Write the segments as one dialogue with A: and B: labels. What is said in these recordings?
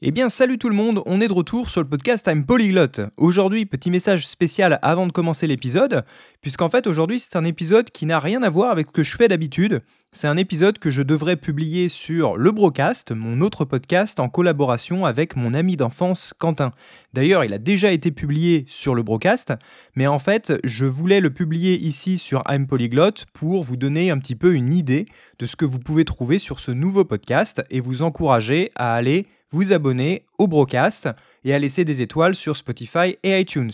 A: Eh bien, salut tout le monde, on est de retour sur le podcast I'm Polyglot. Aujourd'hui, petit message spécial avant de commencer l'épisode, puisqu'en fait, aujourd'hui, c'est un épisode qui n'a rien à voir avec ce que je fais d'habitude. C'est un épisode que je devrais publier sur le Brocast, mon autre podcast en collaboration avec mon ami d'enfance Quentin. D'ailleurs, il a déjà été publié sur le Brocast, mais en fait, je voulais le publier ici sur I'm Polyglot pour vous donner un petit peu une idée de ce que vous pouvez trouver sur ce nouveau podcast et vous encourager à aller vous abonner au Brocast et à laisser des étoiles sur Spotify et iTunes.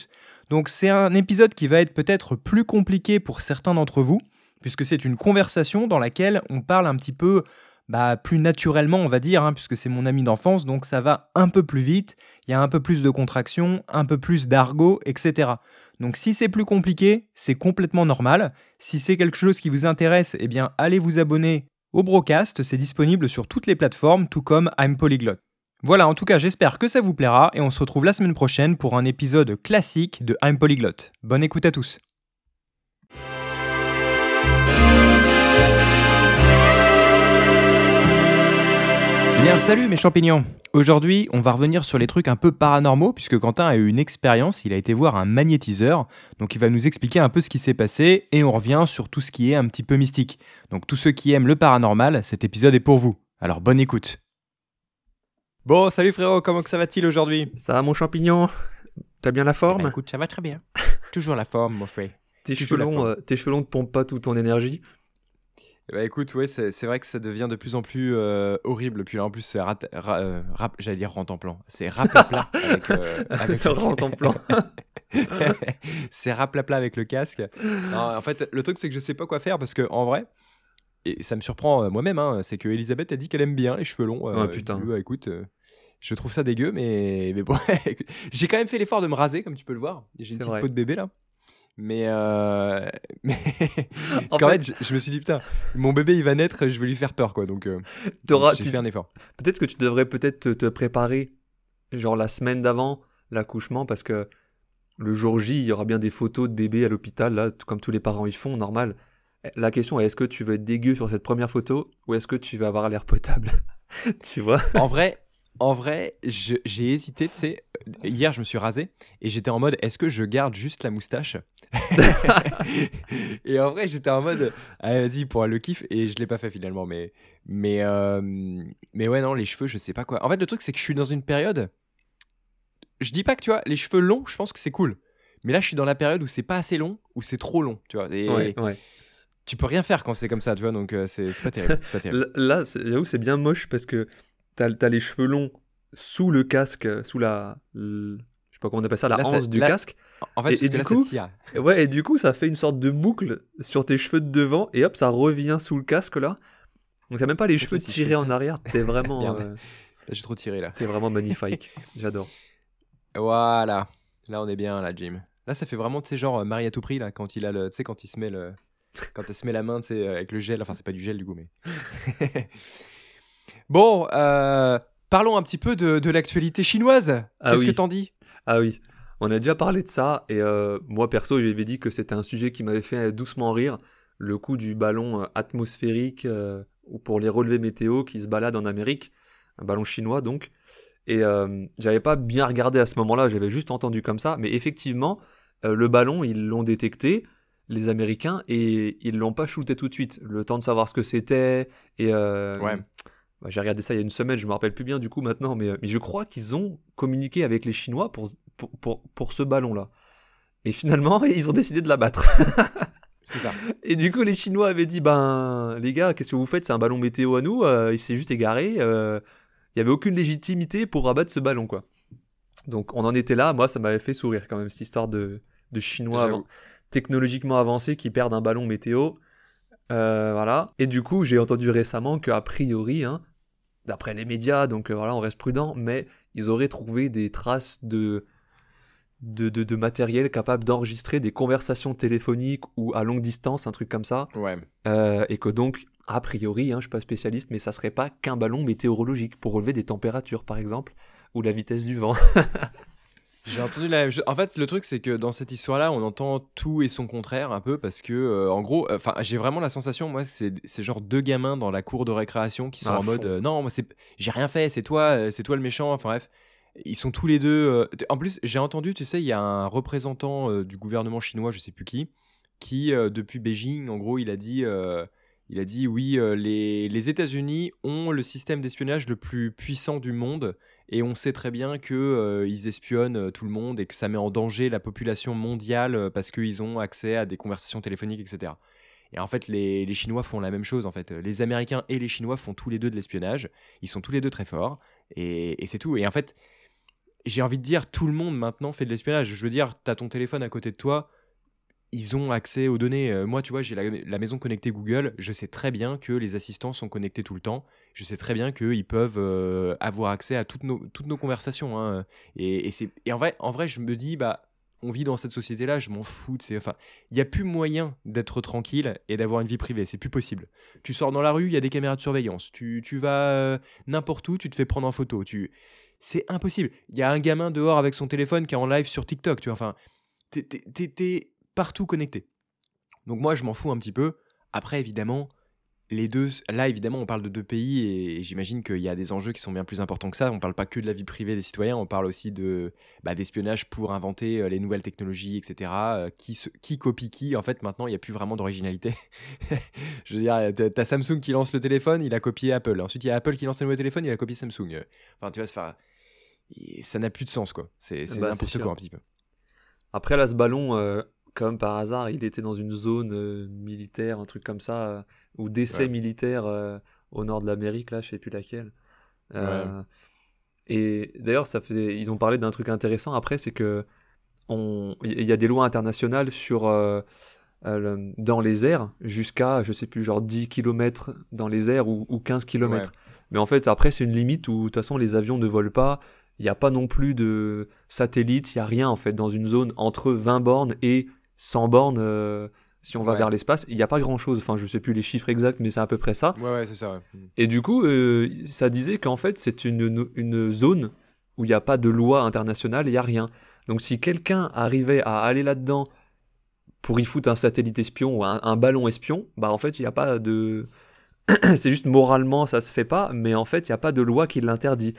A: Donc c'est un épisode qui va être peut-être plus compliqué pour certains d'entre vous, puisque c'est une conversation dans laquelle on parle un petit peu bah, plus naturellement, on va dire, hein, puisque c'est mon ami d'enfance, donc ça va un peu plus vite, il y a un peu plus de contractions, un peu plus d'argot, etc. Donc si c'est plus compliqué, c'est complètement normal. Si c'est quelque chose qui vous intéresse, eh bien allez vous abonner au Brocast, c'est disponible sur toutes les plateformes, tout comme I'm Polyglot. Voilà, en tout cas, j'espère que ça vous plaira et on se retrouve la semaine prochaine pour un épisode classique de I'm Polyglot. Bonne écoute à tous. Bien, salut mes champignons Aujourd'hui, on va revenir sur les trucs un peu paranormaux, puisque Quentin a eu une expérience, il a été voir un magnétiseur, donc il va nous expliquer un peu ce qui s'est passé, et on revient sur tout ce qui est un petit peu mystique. Donc tous ceux qui aiment le paranormal, cet épisode est pour vous. Alors bonne écoute Bon, salut frérot, comment que ça va-t-il aujourd'hui?
B: Ça va mon champignon? T'as bien la forme?
A: Eh ben, Écoute, ça va très bien. Toujours la forme, mon frère.
B: tes, cheveux longs, euh, tes cheveux longs ne pompent pas toute ton énergie?
A: Bah écoute, ouais, c'est c'est vrai que ça devient de plus en plus euh, horrible. Puis là, en plus, c'est rat, ra- euh, rap- j'allais dire rent en plan. C'est rapla avec, euh, avec le-
B: Rent en plan.
A: c'est raplapla avec le casque. Non, en fait, le truc, c'est que je sais pas quoi faire parce que en vrai, et ça me surprend euh, moi-même, hein, c'est que Elisabeth a dit qu'elle aime bien les cheveux longs.
B: Ah, putain.
A: bah, écoute, euh, je trouve ça dégueu, mais, mais bon, j'ai quand même fait l'effort de me raser, comme tu peux le voir. J'ai une petite
B: vrai.
A: peau de bébé là. Mais, euh, mais... parce
B: En
A: qu'en
B: fait-
A: fait, je, je me suis dit putain, mon bébé il va naître, je vais lui faire peur quoi. Donc, euh, j'ai fait un effort.
B: Peut-être que tu devrais peut-être te, te préparer, genre la semaine d'avant l'accouchement, parce que le jour J, il y aura bien des photos de bébé à l'hôpital, là, comme tous les parents y font, normal. La question est est-ce que tu veux être dégueu sur cette première photo ou est-ce que tu vas avoir l'air potable Tu vois
A: En vrai, en vrai, j'ai hésité, tu sais. Hier, je me suis rasé et j'étais en mode est-ce que je garde juste la moustache Et en vrai, j'étais en mode allez, vas-y pour le kiff et je l'ai pas fait finalement. Mais, mais, euh, mais ouais, non, les cheveux, je sais pas quoi. En fait, le truc, c'est que je suis dans une période. Je dis pas que tu vois, les cheveux longs, je pense que c'est cool. Mais là, je suis dans la période où c'est pas assez long, ou c'est trop long, tu vois. Et
B: Ouais, ouais.
A: Tu peux rien faire quand c'est comme ça, tu vois. Donc, euh, c'est pas terrible. pas terrible.
B: Là, j'avoue, c'est bien moche parce que t'as as les cheveux longs sous le casque, sous la. je sais pas comment on appelle ça, la
A: Là, ça-
B: hanse du
A: là-
B: casque.
A: En fait,
B: Et- du
A: là,
B: coup-
A: ça
B: Ouais, et du coup, ça fait une sorte de boucle sur tes cheveux de devant, et hop, ça revient sous le casque là. Donc t'as même pas les cheveux tirés en arrière. T'es vraiment, euh,
A: J'ai trop tiré là.
B: t'es vraiment magnifique. J'adore.
A: Voilà. Là, on est bien, là, Jim. Là, ça fait vraiment, tu sais, genre euh, Marie à tout prix, là, quand il a le. Tu sais, quand il se met le. Quand elle se met la main, tu sais, euh, avec le gel. Enfin, c'est pas du gel, du coup, mais. bon, euh, parlons un petit peu de, de l'actualité chinoise.
B: Ah
A: Qu'est-ce
B: oui.
A: que t'en dis?
B: Ah oui, on a déjà parlé de ça, et euh, moi perso, j'avais dit que c'était un sujet qui m'avait fait doucement rire, le coup du ballon atmosphérique euh, ou pour les relevés météo qui se balade en Amérique, un ballon chinois donc. Et euh, j'avais pas bien regardé à ce moment-là, j'avais juste entendu comme ça, mais effectivement, euh, le ballon, ils l'ont détecté, les Américains, et ils l'ont pas shooté tout de suite. Le temps de savoir ce que c'était, et euh,
A: Ouais.
B: bah, j'ai regardé ça il y a une semaine, je me rappelle plus bien du coup maintenant, mais, euh, mais je crois qu'ils ont communiqué avec les Chinois pour, pour, pour, pour ce ballon-là. Et finalement, ils ont décidé de l'abattre.
A: C'est ça.
B: Et du coup, les Chinois avaient dit, ben, les gars, qu'est-ce que vous faites? C'est un ballon météo à nous, euh, il s'est juste égaré, euh, il y avait aucune légitimité pour abattre ce ballon, quoi. Donc on en était là, moi ça m'avait fait sourire quand même, cette histoire de, de Chinois avant- technologiquement avancés qui perdent un ballon météo. Euh, voilà. Et du coup, j'ai entendu récemment qu'a priori, hein, d'après les médias, donc euh, voilà, on reste prudent, mais ils auraient trouvé des traces de, de, de, de matériel capable d'enregistrer des conversations téléphoniques ou à longue distance, un truc comme ça.
A: Ouais.
B: Euh, et que donc, a priori, hein, je suis pas spécialiste, mais ça serait pas qu'un ballon météorologique pour relever des températures, par exemple, ou la vitesse du vent.
A: J'ai entendu la même chose. En fait, le truc, c'est que dans cette histoire-là, on entend tout et son contraire un peu parce que, euh, en gros, enfin, j'ai vraiment la sensation, moi, c'est c'est genre deux gamins dans la cour de récréation qui sont en mode
B: fond.
A: euh, non, moi, c'est j'ai rien fait, c'est toi, euh, c'est toi le méchant. Enfin bref, ils sont tous les deux. euh, t- En plus, j'ai entendu, tu sais, il y a un représentant euh, du gouvernement chinois, je sais plus qui, qui euh, depuis Beijing, en gros, il a dit. euh, il a dit oui, euh, les, les États-Unis ont le système d'espionnage le plus puissant du monde et on sait très bien que euh, espionnent euh, tout le monde et que ça met en danger la population mondiale euh, parce qu'ils ont accès à des conversations téléphoniques, etc. Et en fait, les, les Chinois font la même chose. En fait, les Américains et les Chinois font tous les deux de l'espionnage. Ils sont tous les deux très forts et, et c'est tout. Et en fait, j'ai envie de dire, tout le monde maintenant fait de l'espionnage. Je veux dire, t'as ton téléphone à côté de toi. Ils ont accès aux données. Euh, moi, tu vois, j'ai la, maison connectée Google. Je sais très bien que les assistants sont connectés tout le temps. Je sais très bien qu'ils peuvent euh, avoir accès à toutes nos, toutes nos conversations. hein. Et, et et en, vrai, en vrai, je me dis, bah, on vit dans cette société-là, je m'en fous. c'est Enfin, il n'y a plus moyen d'être tranquille et d'avoir une vie privée. C'est plus possible. Tu sors dans la rue, il y a des caméras de surveillance. Tu, tu vas euh, n'importe où, tu te fais prendre en photo. Tu... C'est impossible. Il y a un gamin dehors avec son téléphone qui est en live sur TikTok. Tu vois, enfin, t'es partout connecté. Donc moi, je m'en fous un petit peu. Après, évidemment, les deux, là, évidemment, on parle de deux pays et j'imagine qu'il y a des enjeux qui sont bien plus importants que ça. On parle pas que de la vie privée des citoyens, on parle aussi de bah, d'espionnage pour inventer euh, les nouvelles technologies, etc. Euh, qui, se- qui copie qui? En fait, maintenant, il n'y a plus vraiment d'originalité. Je veux dire, t'as Samsung qui lance le téléphone, il a copié Apple. Ensuite, il y a Apple qui lance le nouveau téléphone, il a copié Samsung. Enfin, tu vois, ça n'a plus de sens, quoi. C'est
B: Bah,
A: n'importe quoi un petit peu.
B: Après, là, ce ballon, euh, comme par hasard, il était dans une zone euh, militaire, un truc comme ça, euh, ou d'essai
A: Ouais.
B: militaire euh, au nord de l'Amérique, là, je sais plus laquelle. Et d'ailleurs, ça faisait, ils ont parlé d'un truc intéressant après, c'est que on, il y a des lois internationales sur euh, euh, dans les airs jusqu'à, je sais plus, genre 10 km dans les airs ou, ou 15 km. Mais en fait, après, c'est une limite où, de toute façon, les avions ne volent pas. Il n'y a pas non plus de satellites, il n'y a rien, en fait, dans une zone entre 20 bornes et 100 bornes, euh, si on va
A: Ouais.
B: vers l'espace. Il n'y a pas grand-chose. Enfin, je sais plus les chiffres exacts, mais c'est à peu près ça.
A: Ouais, ouais, c'est ça. Mm.
B: Et du coup, euh, ça disait qu'en fait, c'est une, une zone où il n'y a pas de loi internationale, il n'y a rien. Donc si quelqu'un arrivait à aller là-dedans pour y foutre un satellite espion ou un, un ballon espion, bah en fait, il n'y a pas de... c'est juste moralement, ça se fait pas, mais en fait, il n'y a pas de loi qui l'interdit.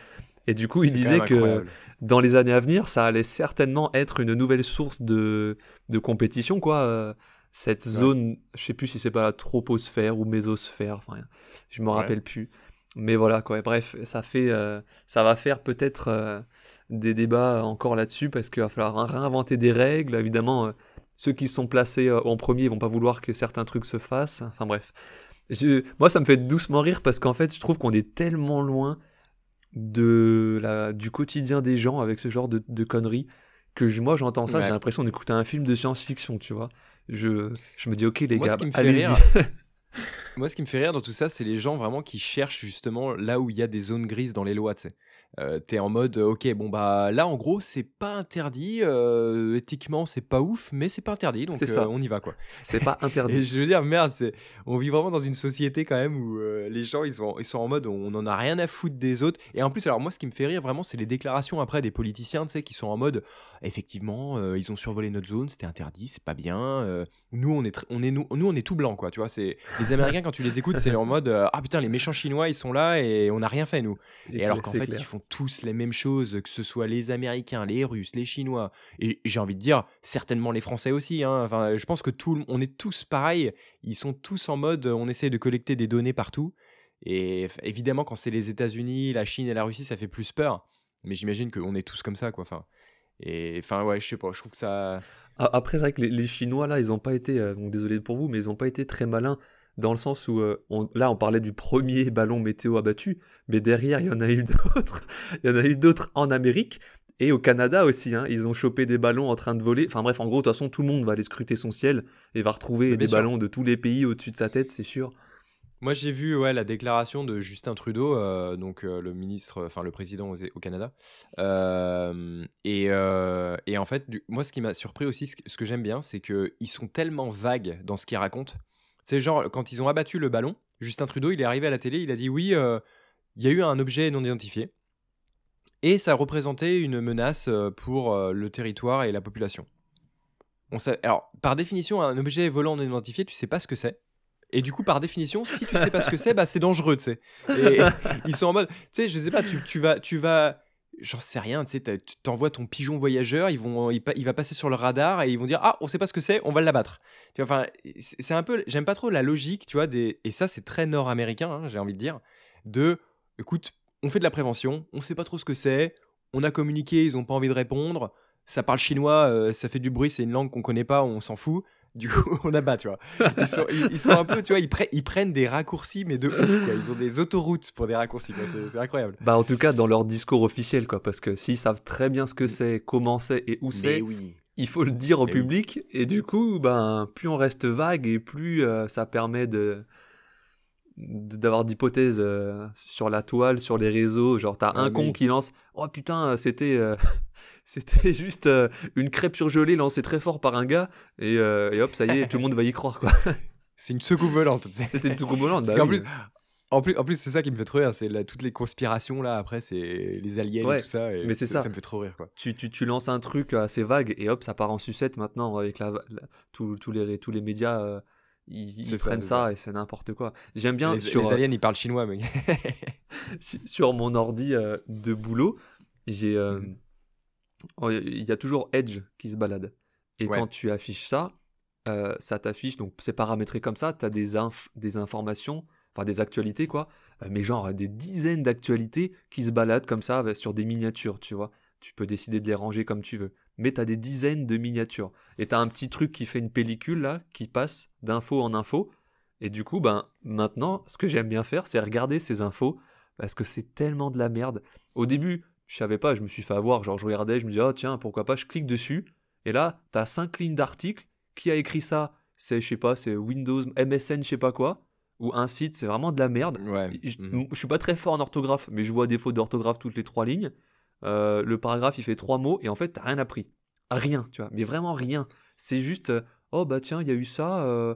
B: Et du coup, il disait que
A: incroyable.
B: dans les années à venir, ça allait certainement être une nouvelle source de, de compétition, quoi. euh, cette
A: Ouais.
B: zone, je sais plus si c'est pas la troposphère ou mésosphère, enfin, je me
A: Ouais.
B: rappelle plus. Mais voilà, quoi. Bref, ça fait, euh, ça va faire peut-être euh, des débats encore là-dessus parce qu'il va falloir réinventer des règles. Évidemment, euh, ceux qui sont placés en premier vont pas vouloir que certains trucs se fassent. Enfin bref. Je- moi, ça me fait doucement rire parce qu'en fait, je trouve qu'on est tellement loin de la, du quotidien des gens avec ce genre de, de conneries que je- moi, j'entends ça,
A: Ouais.
B: j'ai l'impression d'écouter un film de science-fiction, tu vois. Je, je me dis, ok, les
A: Moi,
B: gars, allez-y.
A: Moi, ce qui me fait rire dans tout ça, c'est les gens vraiment qui cherchent justement là où il y a des zones grises dans les lois. Tu sais. Euh, T'es en mode, euh, ok, bon bah là, en gros, c'est pas interdit. euh, éthiquement, c'est pas ouf, mais c'est pas interdit, donc
B: ça.
A: euh, on y va quoi.
B: C'est pas interdit.
A: Et je veux dire, merde, on vit vraiment dans une société quand même où les gens ils sont, ils sont en mode, on en a rien à foutre des autres. Et en plus, alors moi, ce qui me fait rire vraiment, c'est les déclarations après des politiciens, tu sais, qui sont en mode, effectivement, ils ont survolé notre zone, c'était interdit, c'est pas bien. nous, on est, on est, nous, nous, on est tout blanc, quoi. Tu vois, c'est les Américains quand tu les écoutes, c'est en mode, ah putain, les méchants chinois, ils sont là et on n'a rien fait nous. Et alors qu'en fait,
B: clair.
A: ils font tous les mêmes choses, que ce soit les Américains, les Russes, les Chinois, et j'ai envie de dire, certainement les Français aussi. hein. Enfin, je pense que tout, on est tous pareils. Ils sont tous en mode, on essaie de collecter des données partout. Et évidemment, quand c'est les États-Unis, la Chine et la Russie, ça fait plus peur. Mais j'imagine qu'on est tous comme ça, quoi. Enfin, enfin, ouais, je sais pas. Je trouve que ça.
B: Après, c'est vrai que les, les Chinois, là, ils ont pas été, euh, donc désolé pour vous, mais ils ont pas été très malins dans le sens où, euh, on- là, on parlait du premier ballon météo abattu, mais derrière, il y en a eu d'autres. Il y en a eu d'autres en Amérique et au Canada aussi. hein. Ils ont chopé des ballons en train de voler. Enfin bref, en gros, de toute façon, tout le monde va aller scruter son ciel et va retrouver
A: Mais
B: des
A: sûr.
B: ballons de tous les pays au-dessus de sa tête, c'est sûr.
A: Moi, j'ai vu ouais, la déclaration de Justin Trudeau, euh, donc euh, le ministre, enfin le président au, au Canada. Euh, et, et en fait, du- moi, ce qui m'a surpris aussi, ce que j'aime bien, c'est qu'ils sont tellement vagues dans ce qu'ils racontent. C'est genre, quand ils ont abattu le ballon, Justin Trudeau, il est arrivé à la télé, il a dit oui, euh, il y a eu un objet non identifié. et ça représentait une menace euh, pour euh, le territoire et la population. On sait, alors, par définition, un objet volant non identifié, tu sais pas ce que c'est. Et du coup, par définition, si tu sais pas ce que c'est, bah, c'est dangereux, tu sais. Et ils sont en mode, tu sais, je sais pas, tu, tu vas, tu vas, j'en sais rien, tu sais, t'envoies ton pigeon voyageur, ils vont, il, il va passer sur le radar et ils vont dire, ah, on sait pas ce que c'est, on va l'abattre. Tu enfin, c'est un peu, j'aime pas trop la logique, tu vois, des, et ça, c'est très nord-américain, hein, j'ai envie de dire, de, écoute, on fait de la prévention, on sait pas trop ce que c'est, on a communiqué, ils ont pas envie de répondre, ça parle chinois, euh, ça fait du bruit, c'est une langue qu'on connaît pas, on s'en fout. Du coup, on abat, tu vois. Ils sont, ils, ils sont un peu, tu vois, ils, pre- ils prennent des raccourcis, mais de ouf, quoi. Ils ont des autoroutes pour des raccourcis. C'est incroyable.
B: Bah, en tout cas, dans leur discours officiel, quoi, parce que s'ils savent très bien ce que c'est, comment c'est et où c'est,
A: oui.
B: il faut le dire au
A: Mais oui.
B: public, et du coup, ben, plus on reste vague et plus euh, ça permet de- d'avoir d'hypothèses euh, sur la toile, sur les réseaux, genre t'as
A: Ah,
B: un con qui lance oh putain euh, c'était euh, c'était juste euh, une crêpe surgelée lancée très fort par un gars et, et hop ça y est tout le monde va y croire quoi
A: C'est une soucoupe volante, tu sais.
B: c'était une soucoupe volante
A: Parce
B: bah oui.
A: en plus, en plus c'est ça qui me fait trop rire, c'est toutes les conspirations là. Après, c'est les aliens
B: Ouais,
A: et tout ça. et
B: mais c'est ça.
A: Ça me fait trop rire, quoi.
B: tu, tu, tu lances un truc assez vague et hop ça part en sucette maintenant avec la, la- tous, les tous les médias ils, ils
A: ça,
B: prennent ça, et c'est n'importe quoi j'aime bien
A: les,
B: sur
A: les
B: euh,
A: aliens, ils parlent chinois,
B: sur mon ordi euh, de boulot, j'ai euh,
A: Mhm.
B: oh, il y a toujours Edge qui se balade. Et
A: Ouais.
B: quand tu affiches ça, euh, ça t'affiche, donc c'est paramétré comme ça, tu as des, inf- des informations, enfin des actualités quoi, mais genre des dizaines d'actualités qui se baladent comme ça sur des miniatures, tu vois. Tu peux décider de les ranger comme tu veux. Mais tu as des dizaines de miniatures. Et tu as un petit truc qui fait une pellicule là, qui passe d'info en info. Et du coup, ben, maintenant, ce que j'aime bien faire, c'est regarder ces infos parce que c'est tellement de la merde. Au début, je savais pas, je me suis fait avoir, genre je regardais, je me disais, oh tiens, pourquoi pas, je clique dessus, et là, t'as cinq lignes d'articles, qui a écrit ça? C'est, je sais pas, c'est Windows, MSN, je sais pas quoi, ou un site, c'est vraiment de la merde.
A: Ouais.
B: Je,
A: Mhm.
B: je suis pas très fort en orthographe, mais je vois des fautes d'orthographe toutes les trois lignes. Euh, le paragraphe, il fait trois mots, et en fait, t'as rien appris. Rien, tu vois, mais vraiment rien. C'est juste, euh, oh bah tiens, il y a eu ça, euh,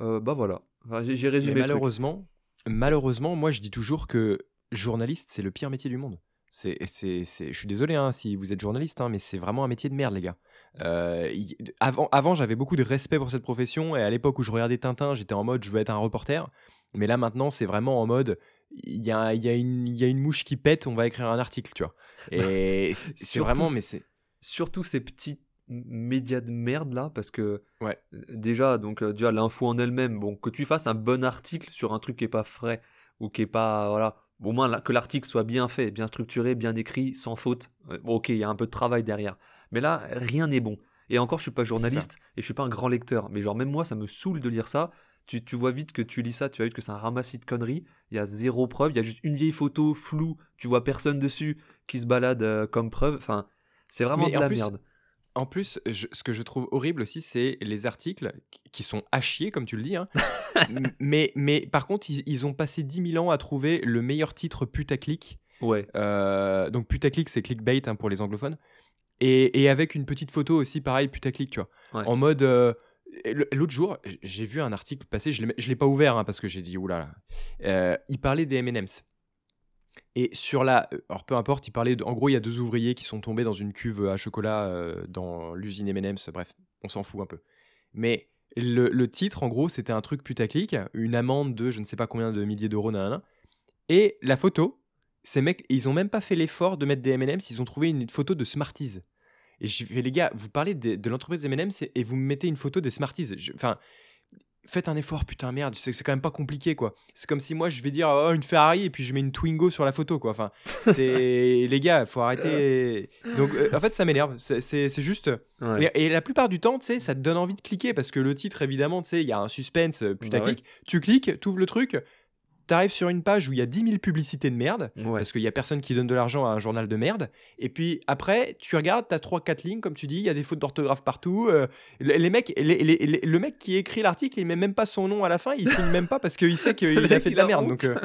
B: euh, bah voilà. Enfin, j'ai,
A: Mais
B: résumé le truc.
A: malheureusement, malheureusement, moi je dis toujours que journaliste, c'est le pire métier du monde. C'est, c'est, c'est- je suis désolé hein, si vous êtes journaliste, hein, mais c'est vraiment un métier de merde, les gars. Euh, avant, avant j'avais beaucoup de respect pour cette profession, et à l'époque où je regardais Tintin, j'étais en mode je veux être un reporter. Mais là maintenant, c'est vraiment en mode il y a, y, a y a une mouche qui pète, on va écrire un article, tu vois. Et c'est vraiment, mais c'est.
B: surtout ces petits médias de merde là parce que
A: Ouais.
B: euh, déjà donc euh, déjà l'info en elle-même bon que tu fasses un bon article sur un truc qui est pas frais ou qui est pas voilà au moins là, que l'article soit bien fait bien structuré bien écrit sans faute euh, bon, ok il y a un peu de travail derrière mais là rien n'est bon et encore je suis pas journaliste et je suis pas un grand lecteur mais genre même moi ça me saoule de lire ça tu, tu vois vite que tu lis ça, tu vois vite que c'est un ramassis de conneries. Il y a zéro preuve, il y a juste une vieille photo floue, tu vois personne dessus qui se balade euh, comme preuve. Enfin, c'est vraiment
A: Mais
B: de la
A: plus,
B: merde.
A: En plus, je- ce que je trouve horrible aussi, c'est les articles qui- sont à chier, comme tu le dis. hein. Mais, mais par contre, ils, ils ont passé 10 000 ans à trouver le meilleur titre putaclic.
B: Ouais.
A: Euh, donc putaclic, c'est clickbait hein, pour les anglophones. Et, et avec une petite photo aussi, pareil, putaclic, tu vois.
B: Ouais.
A: En mode... euh, L'autre jour, j'ai vu un article passer, je ne l'ai pas ouvert hein, parce que j'ai dit, oulala. Euh, il parlait des M&M's. Et sur la. Alors peu importe, il parlait. de- en gros, il y a deux ouvriers qui sont tombés dans une cuve à chocolat euh, dans l'usine M&M's. Bref, on s'en fout un peu. Mais le, le titre, en gros, c'était un truc putaclic, une amende de je ne sais pas combien de milliers d'euros, nanana. Et la photo, ces mecs, ils ont même pas fait l'effort de mettre des M&M's, ils ont trouvé une photo de Smarties. Et j'ai fait, les gars, vous parlez de, de l'entreprise M&M's et vous me mettez une photo des Smarties. Je- Enfin, faites un effort, putain, merde, c'est c'est quand même pas compliqué, quoi. C'est comme si moi, je vais dire, oh, une Ferrari, et puis je mets une Twingo sur la photo, quoi. Enfin, c'est... les gars, faut arrêter... Donc, euh, en fait, ça m'énerve. C'est- C'est c'est juste...
B: ouais.
A: Et, et la plupart du temps, tu sais, ça te donne envie de cliquer, parce que le titre, évidemment, tu sais, il y a un suspense, euh,
B: Bah
A: putaclic. Tu cliques, tu ouvres le truc, t'arrives sur une page où il y a 10 000 publicités de merde,
B: Ouais.
A: parce qu'il y a personne qui donne de l'argent à un journal de merde. Et puis après, tu regardes, t'as 3-4 lignes, comme tu dis, il y a des fautes d'orthographe partout. euh, les, mecs, les- les- les- le mec qui écrit l'article, il met même pas son nom à la fin, il signe même pas parce qu'il sait qu'il a fait de la merde. Donc, euh,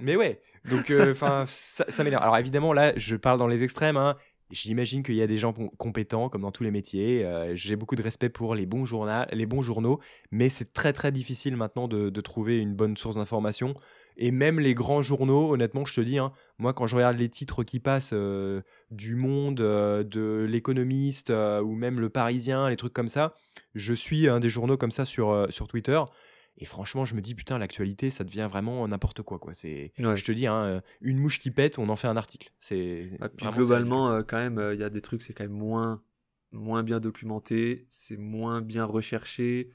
A: mais ouais, donc enfin, ça, ça m'énerve. Alors évidemment, là, je parle dans les extrêmes. hein. J'imagine qu'il y a des gens com- compétents, comme dans tous les métiers. Euh, J'ai beaucoup de respect pour les bons, journaux, les bons journaux, mais c'est très très difficile maintenant de, trouver une bonne source d'information. Et même les grands journaux, honnêtement, je te dis, hein, moi, quand je regarde les titres qui passent euh, du Monde, euh, de l'Économiste ou même le Parisien, les trucs comme ça, je suis un des journaux comme ça sur, sur Twitter. Et franchement, je me dis, putain, l'actualité, ça devient vraiment n'importe quoi. quoi. C'est, Je te dis, hein, une mouche qui pète, on en fait un article. C'est
B: ah, globalement, quand même, il y a des trucs, c'est quand même moins, moins bien documenté, c'est moins bien recherché.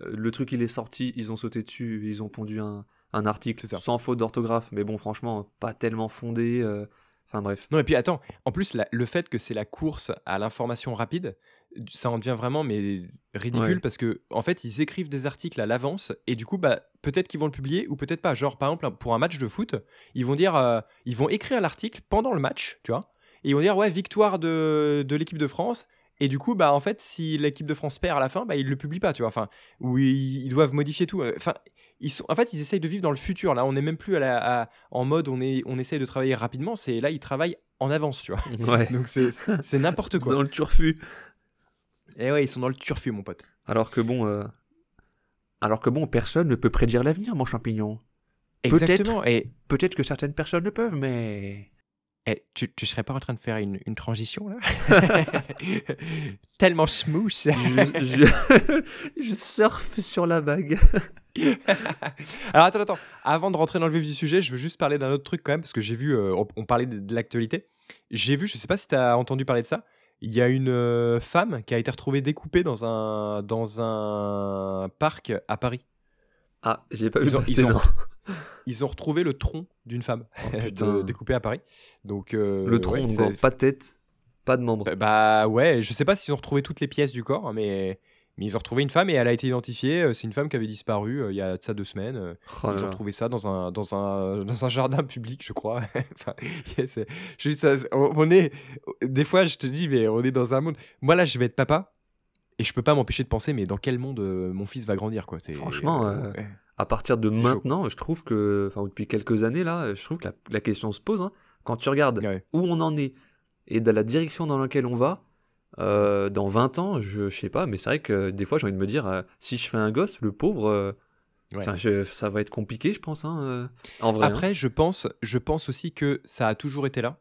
B: le truc, il est sorti, ils ont sauté dessus, ils ont pondu un, un article sans faute d'orthographe, mais bon, franchement, pas tellement fondé. Euh, enfin bref.
A: Non, et puis attends, en plus, le fait que c'est la course à l'information rapide, ça en devient vraiment mais ridicule parce que en fait ils écrivent des articles à l'avance et du coup bah peut-être qu'ils vont le publier ou peut-être pas genre par exemple pour un match de foot ils vont dire euh, ils vont écrire l'article pendant le match tu vois et ils vont dire ouais victoire de, de l'équipe de France et du coup, bah, en fait, si l'équipe de France perd à la fin, bah, ils ne le publient pas, tu vois. Enfin, ou ils, doivent modifier tout. Enfin, ils sont, en fait, ils essayent de vivre dans le futur. Là, on n'est même plus à la, en mode on, est, on essaye de travailler rapidement. C'est Là, ils travaillent en avance, tu vois.
B: Ouais.
A: Donc, c'est n'importe quoi.
B: Dans le turfu.
A: Et eh ouais, ils sont dans le turfu, mon pote.
B: Alors que bon, euh, alors que bon, personne ne peut prédire l'avenir, mon champignon.
A: Exactement. Et
B: peut-être que certaines personnes le peuvent, mais
A: eh, tu, tu serais pas en train de faire une, une transition là? Tellement smooth.
B: je, je, surfe sur la vague.
A: Alors attends, attends. Avant de rentrer dans le vif du sujet, je veux juste parler d'un autre truc quand même, parce que j'ai vu, euh, on, parlait de, l'actualité. J'ai vu, je sais pas si tu as entendu parler de ça, il y a une euh, femme qui a été retrouvée découpée dans un, dans un parc à Paris.
B: Ah, j'ai pas vu
A: ils ont, ils ont retrouvé le tronc d'une femme oh, découpée à Paris. Donc euh,
B: le tronc, pas de tête, pas de membre.
A: Bah, ouais, je sais pas s'ils ont retrouvé toutes les pièces du corps, mais mais ils ont retrouvé une femme et elle a été identifiée. Euh, c'est une femme qui avait disparu euh, il y a de ça deux semaines. Oh ils ont retrouvé ça dans un, dans un, dans un jardin public, je crois. enfin, on est, des fois, je te dis, mais on est dans un monde. Moi, là, je vais être papa et je peux pas m'empêcher de penser, mais dans quel monde mon fils va grandir, quoi.
B: Franchement, à partir de maintenant, je trouve que, enfin, depuis quelques années là, je trouve que la, question se pose. Hein. Quand tu regardes où on en est et dans la direction dans laquelle on va, euh, dans 20 ans, je, je sais pas, mais c'est vrai que des fois j'ai envie de me dire, euh, si je fais un gosse, le pauvre, euh, ça va être compliqué, je pense. Hein, en vrai.
A: Hein. Après, je pense, je pense aussi que ça a toujours été là,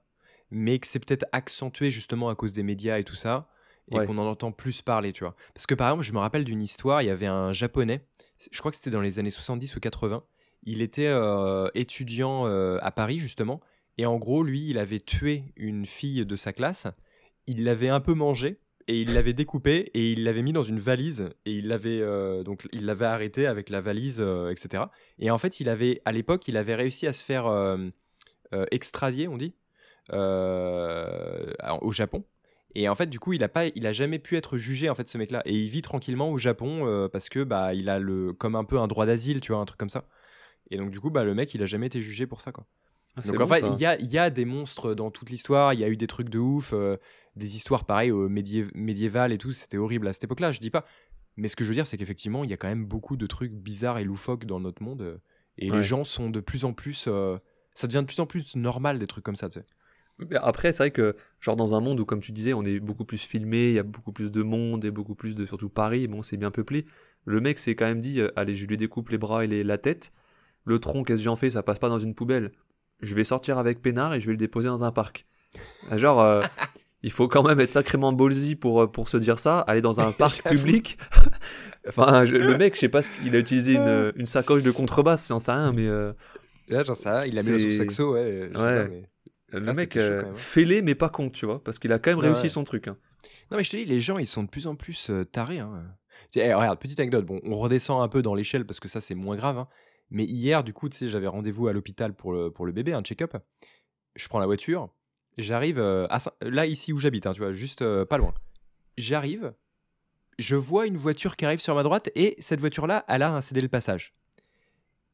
A: mais que c'est peut-être accentué justement à cause des médias et tout ça et qu'on en entend plus parler, tu vois. Parce que par exemple, je me rappelle d'une histoire, il y avait un japonais, je crois que c'était dans les années 70 ou 80, il était étudiant à Paris justement, et en gros, lui, il avait tué une fille de sa classe, il l'avait un peu mangée, et il l'avait découpée, et il l'avait mis dans une valise, et il l'avait euh, donc il l'avait arrêté avec la valise, etc. Et en fait, il avait, à l'époque, il avait réussi à se faire extradier, on dit, au Japon. Et en fait, du coup, il a pas, il a jamais pu être jugé en fait ce mec-là. Et il vit tranquillement au Japon euh, parce que bah il a le, comme un peu un droit d'asile, tu vois, un truc comme ça. Et donc du coup, bah le mec, il a jamais été jugé pour ça, quoi. Ah, donc en fait, il y a, y a, des monstres dans toute l'histoire. Il y a eu des trucs de ouf, euh, des histoires pareilles au médiévales et tout. C'était horrible à cette époque-là. Je dis pas. Mais ce que je veux dire, c'est qu'effectivement, il y a quand même beaucoup de trucs bizarres et loufoques dans notre monde. Euh, et les gens sont de plus en plus. ça devient de plus en plus normal des trucs comme ça, tu sais.
B: Après, c'est vrai que, genre, dans un monde où, comme tu disais, on est beaucoup plus filmé, il y a beaucoup plus de monde et beaucoup plus de. Surtout Paris, bon, c'est bien peuplé. Le mec s'est quand même dit euh, allez, je lui découpe les bras et les, la tête. Le tronc, qu'est-ce que j'en fais Ça passe pas dans une poubelle. Je vais sortir avec Pénard et je vais le déposer dans un parc. Euh, genre, euh, il faut quand même être sacrément ballsy pour, pour se dire ça. Aller dans un parc public. enfin, le mec, je sais pas qu'il a utilisé une, une sacoche de contrebasse, j'en sais rien, mais.
A: Là, j'en sais rien, il a mis son saxo, ouais.
B: ouais. Le mec, euh, fêlé mais pas con, tu vois, parce qu'il a quand même réussi son truc. Hein.
A: Non, mais je te dis, les gens, ils sont de plus en plus euh, tarés. Hein. Eh, regarde, petite anecdote. Bon, on redescend un peu dans l'échelle parce que ça, c'est moins grave. Hein. Mais hier, du coup, tu sais, j'avais rendez-vous à l'hôpital pour le, pour le bébé, un check-up. Je prends la voiture. J'arrive euh, là, ici où j'habite, tu vois, juste pas loin. J'arrive. Je vois une voiture qui arrive sur ma droite et cette voiture-là, elle a un cédé le passage.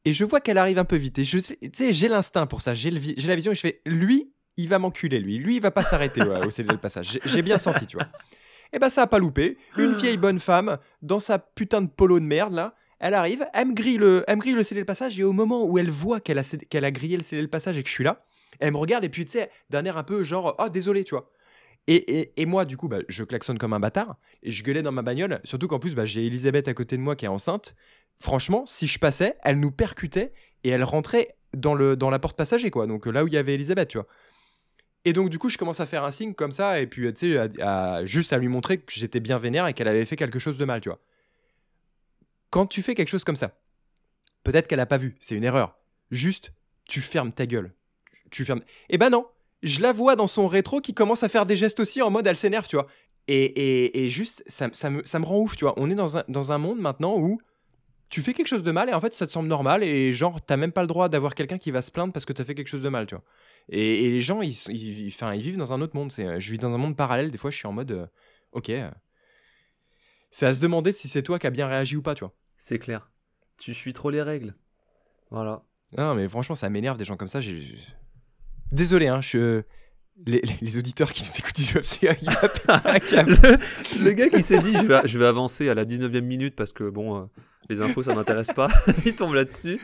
A: Et je vois qu'elle arrive un peu vite. Et je sais, j'ai l'instinct pour ça. J'ai la vision et je fais, lui, il va m'enculer, lui. Lui, il va pas s'arrêter au CD le passage. J'ai bien senti, tu vois. Et eh ben, ça a pas loupé. Une vieille bonne femme, dans sa putain de polo de merde, là, elle arrive, elle me grille le, elle me grille le CD le passage. Et au moment où elle voit qu'elle a, qu'elle a grillé le CD le passage et que je suis là, elle me regarde et puis, tu sais, d'un air un peu genre, oh, désolé, tu vois. Et, et, moi, du coup, bah, je klaxonne comme un bâtard et je gueulais dans ma bagnole. Surtout qu'en plus, bah, j'ai Elisabeth à côté de moi qui est enceinte. Franchement, si je passais, elle nous percutait et elle rentrait dans, le, dans la porte passager, quoi. Donc là où il y avait Elisabeth, tu vois. Et donc, du coup, je commence à faire un signe comme ça, et puis, tu sais, juste à lui montrer que j'étais bien vénère et qu'elle avait fait quelque chose de mal, tu vois. Quand tu fais quelque chose comme ça, peut-être qu'elle a pas vu, c'est une erreur. Juste, tu fermes ta gueule. Tu fermes. Eh ben non, je la vois dans son rétro qui commence à faire des gestes aussi en mode elle s'énerve, tu vois. Et, et, juste, ça, ça, me, ça me rend ouf, tu vois. On est dans un, dans un monde maintenant où tu fais quelque chose de mal et en fait ça te semble normal et genre t'as même pas le droit d'avoir quelqu'un qui va se plaindre parce que t'as fait quelque chose de mal, tu vois. Et, les gens, ils, ils, ils, vivent dans un autre monde. C'est, je vis dans un monde parallèle. Des fois, je suis en mode, euh, ok. Euh, c'est à se demander si c'est toi qui as bien réagi ou pas, tu vois.
B: C'est clair. Tu suis trop les règles. Voilà.
A: Non, mais franchement, ça m'énerve des gens comme ça. Désolé, hein, je les, les, auditeurs qui nous écoutent du UFC,
B: le, le, gars qui s'est dit je vais, je vais avancer à la 19e minute parce que bon, euh, les infos ça m'intéresse pas, il tombe là-dessus.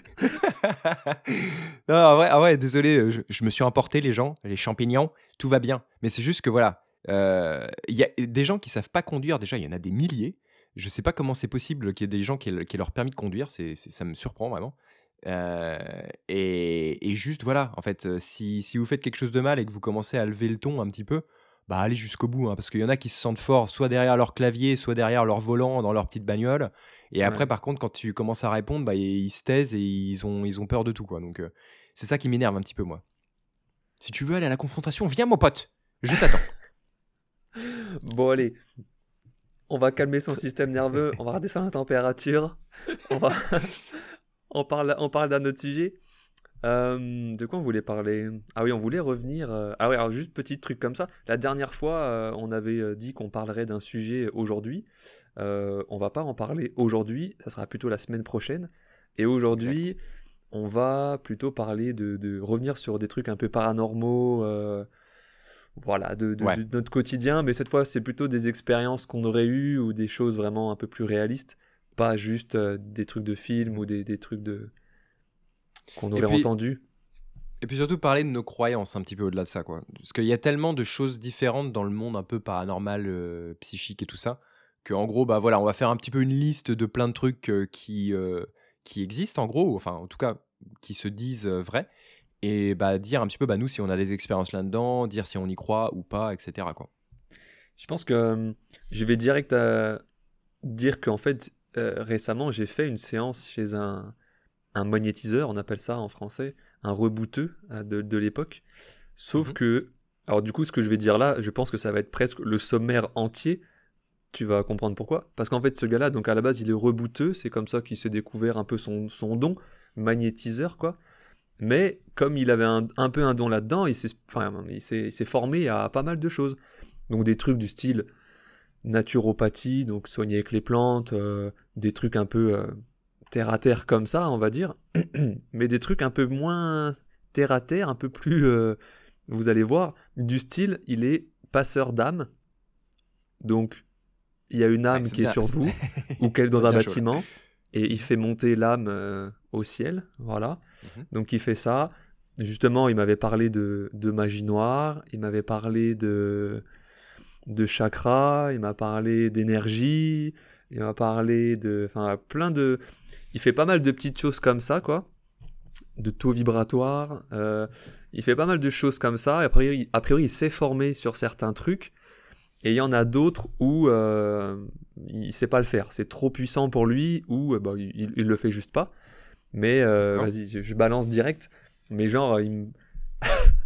A: non, ah ouais, ah ouais, désolé, je, je, me suis emporté les gens, les champignons, tout va bien. Mais c'est juste que voilà, euh, il y a des gens qui savent pas conduire, déjà il y en a des milliers. Je sais pas comment c'est possible qu'il y ait des gens qui aient, qui aient leur permis de conduire, c'est, ça me surprend vraiment. Euh, et, juste, voilà, en fait, euh, si, si, vous faites quelque chose de mal et que vous commencez à lever le ton un petit peu, bah allez jusqu'au bout, hein, parce qu'il y en a qui se sentent forts, soit derrière leur clavier, soit derrière leur volant, dans leur petite bagnole. Et après, par contre, quand tu commences à répondre, bah, ils se taisent et ils ont, ils ont peur de tout, quoi. Donc, euh, c'est ça qui m'énerve un petit peu, moi. Si tu veux aller à la confrontation, viens, mon pote, je t'attends.
B: bon, allez, on va calmer son système nerveux, on va redescendre la température, on va, on parle, on parle d'un autre sujet. Euh, de quoi on voulait parler? Ah oui, on voulait revenir. Euh, ah oui, alors juste petit truc comme ça. La dernière fois, euh, on avait dit qu'on parlerait d'un sujet aujourd'hui. on va pas en parler aujourd'hui, ça sera plutôt la semaine prochaine. Et aujourd'hui, on va plutôt parler de, revenir sur des trucs un peu paranormaux, voilà, de, de, notre quotidien. Mais cette fois, c'est plutôt des expériences qu'on aurait eues ou des choses vraiment un peu plus réalistes pas juste euh, des trucs de film ou des, des trucs de qu'on aurait entendu.
A: Et puis surtout parler de nos croyances un petit peu au-delà de ça, quoi. Parce qu'il y a tellement de choses différentes dans le monde un peu paranormal, euh, psychique et tout ça, que en gros, bah voilà, on va faire un petit peu une liste de plein de trucs euh, qui, qui existent en gros, enfin en tout cas qui se disent vrais, et bah dire un petit peu, bah nous si on a des expériences là-dedans, dire si on y croit ou pas, etc. Quoi.
B: Je pense que je vais direct à dire qu'en fait euh, récemment, j'ai fait une séance chez un, un magnétiseur, on appelle ça en français, un rebouteux euh, de, de l'époque. Sauf mhm. que, alors du coup, ce que je vais dire là, je pense que ça va être presque le sommaire entier. Tu vas comprendre pourquoi. Parce qu'en fait, ce gars-là, donc à la base, il est rebouteux, c'est comme ça qu'il s'est découvert un peu son, son don, magnétiseur, quoi. Mais comme il avait un, un peu un don là-dedans, il s'est enfin, formé à pas mal de choses. Donc des trucs du style naturopathie, donc soigner avec les plantes, euh, des trucs un peu euh, terre à terre comme ça, on va dire, mais des trucs un peu moins terre à terre, un peu plus, euh, vous allez voir, du style, il est passeur d'âme, donc il y a une âme qui est sur vous ou qu'elle est dans un bâtiment et il fait monter l'âme au ciel, voilà. Mhm. Donc il fait ça. Justement, il m'avait parlé de, de magie noire, il m'avait parlé de de chakra, il m'a parlé d'énergie, il m'a parlé de. Enfin, plein de. Il fait pas mal de petites choses comme ça, quoi. De taux vibratoires. Euh, il fait pas mal de choses comme ça. Et a priori, a priori il s'est formé sur certains trucs. Et il y en a d'autres où euh, il sait pas le faire. C'est trop puissant pour lui ou euh, bah, il, il, le fait juste pas. Mais euh, vas-y, je, balance direct. Mais genre, il,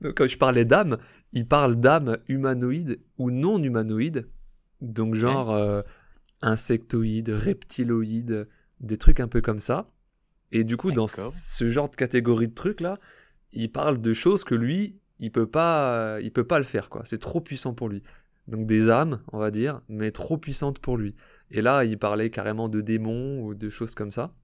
B: donc, quand je parlais d'âme, il parle d'âme humanoïde ou non humanoïde. Donc, genre euh, insectoïde, reptiloïde, des trucs un peu comme ça. Et du coup, dans ce genre de catégorie de trucs là, il parle de choses que lui, il peut pas, il peut pas le faire quoi. C'est trop puissant pour lui. Donc des âmes, on va dire, mais trop puissantes pour lui. Et là, il parlait carrément de démons ou de choses comme ça.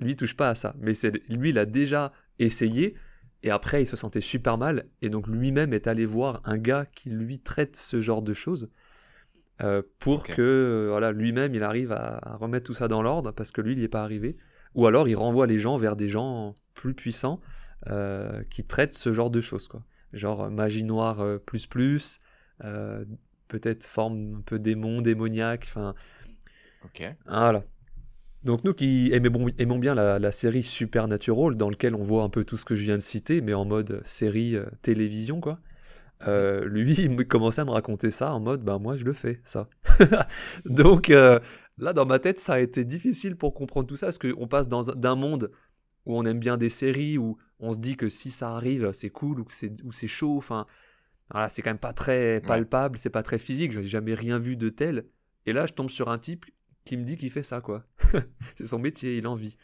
B: Lui, il touche pas à ça. Mais c'est lui, il a déjà essayé et après, il se sentait super mal, et donc lui-même est allé voir un gars qui lui traite ce genre de choses, euh, pour que euh, voilà, lui-même il arrive à, remettre tout ça dans l'ordre, parce que lui, il n'y est pas arrivé. Ou alors, il renvoie les gens vers des gens plus puissants euh, qui traitent ce genre de choses, quoi. Genre magie noire plus plus, peut-être forme un peu démon, démoniaque, enfin.
A: Ok.
B: Voilà. Donc nous qui aimons, aimons bien la, série Supernatural, dans laquelle on voit un peu tout ce que je viens de citer, mais en mode série euh, télévision, quoi. Euh, lui, il commençait à me raconter ça en mode, bah moi je le fais, ça. Donc euh, là, dans ma tête, ça a été difficile pour comprendre tout ça, parce qu'on passe d'un monde où on aime bien des séries, où on se dit que si ça arrive, c'est cool, ou que c'est chaud, enfin, voilà, c'est quand même pas très palpable, c'est pas très physique, j'ai jamais rien vu de tel. Et là, je tombe sur un type qui me dit qu'il fait ça, quoi. c'est son métier, il en vit.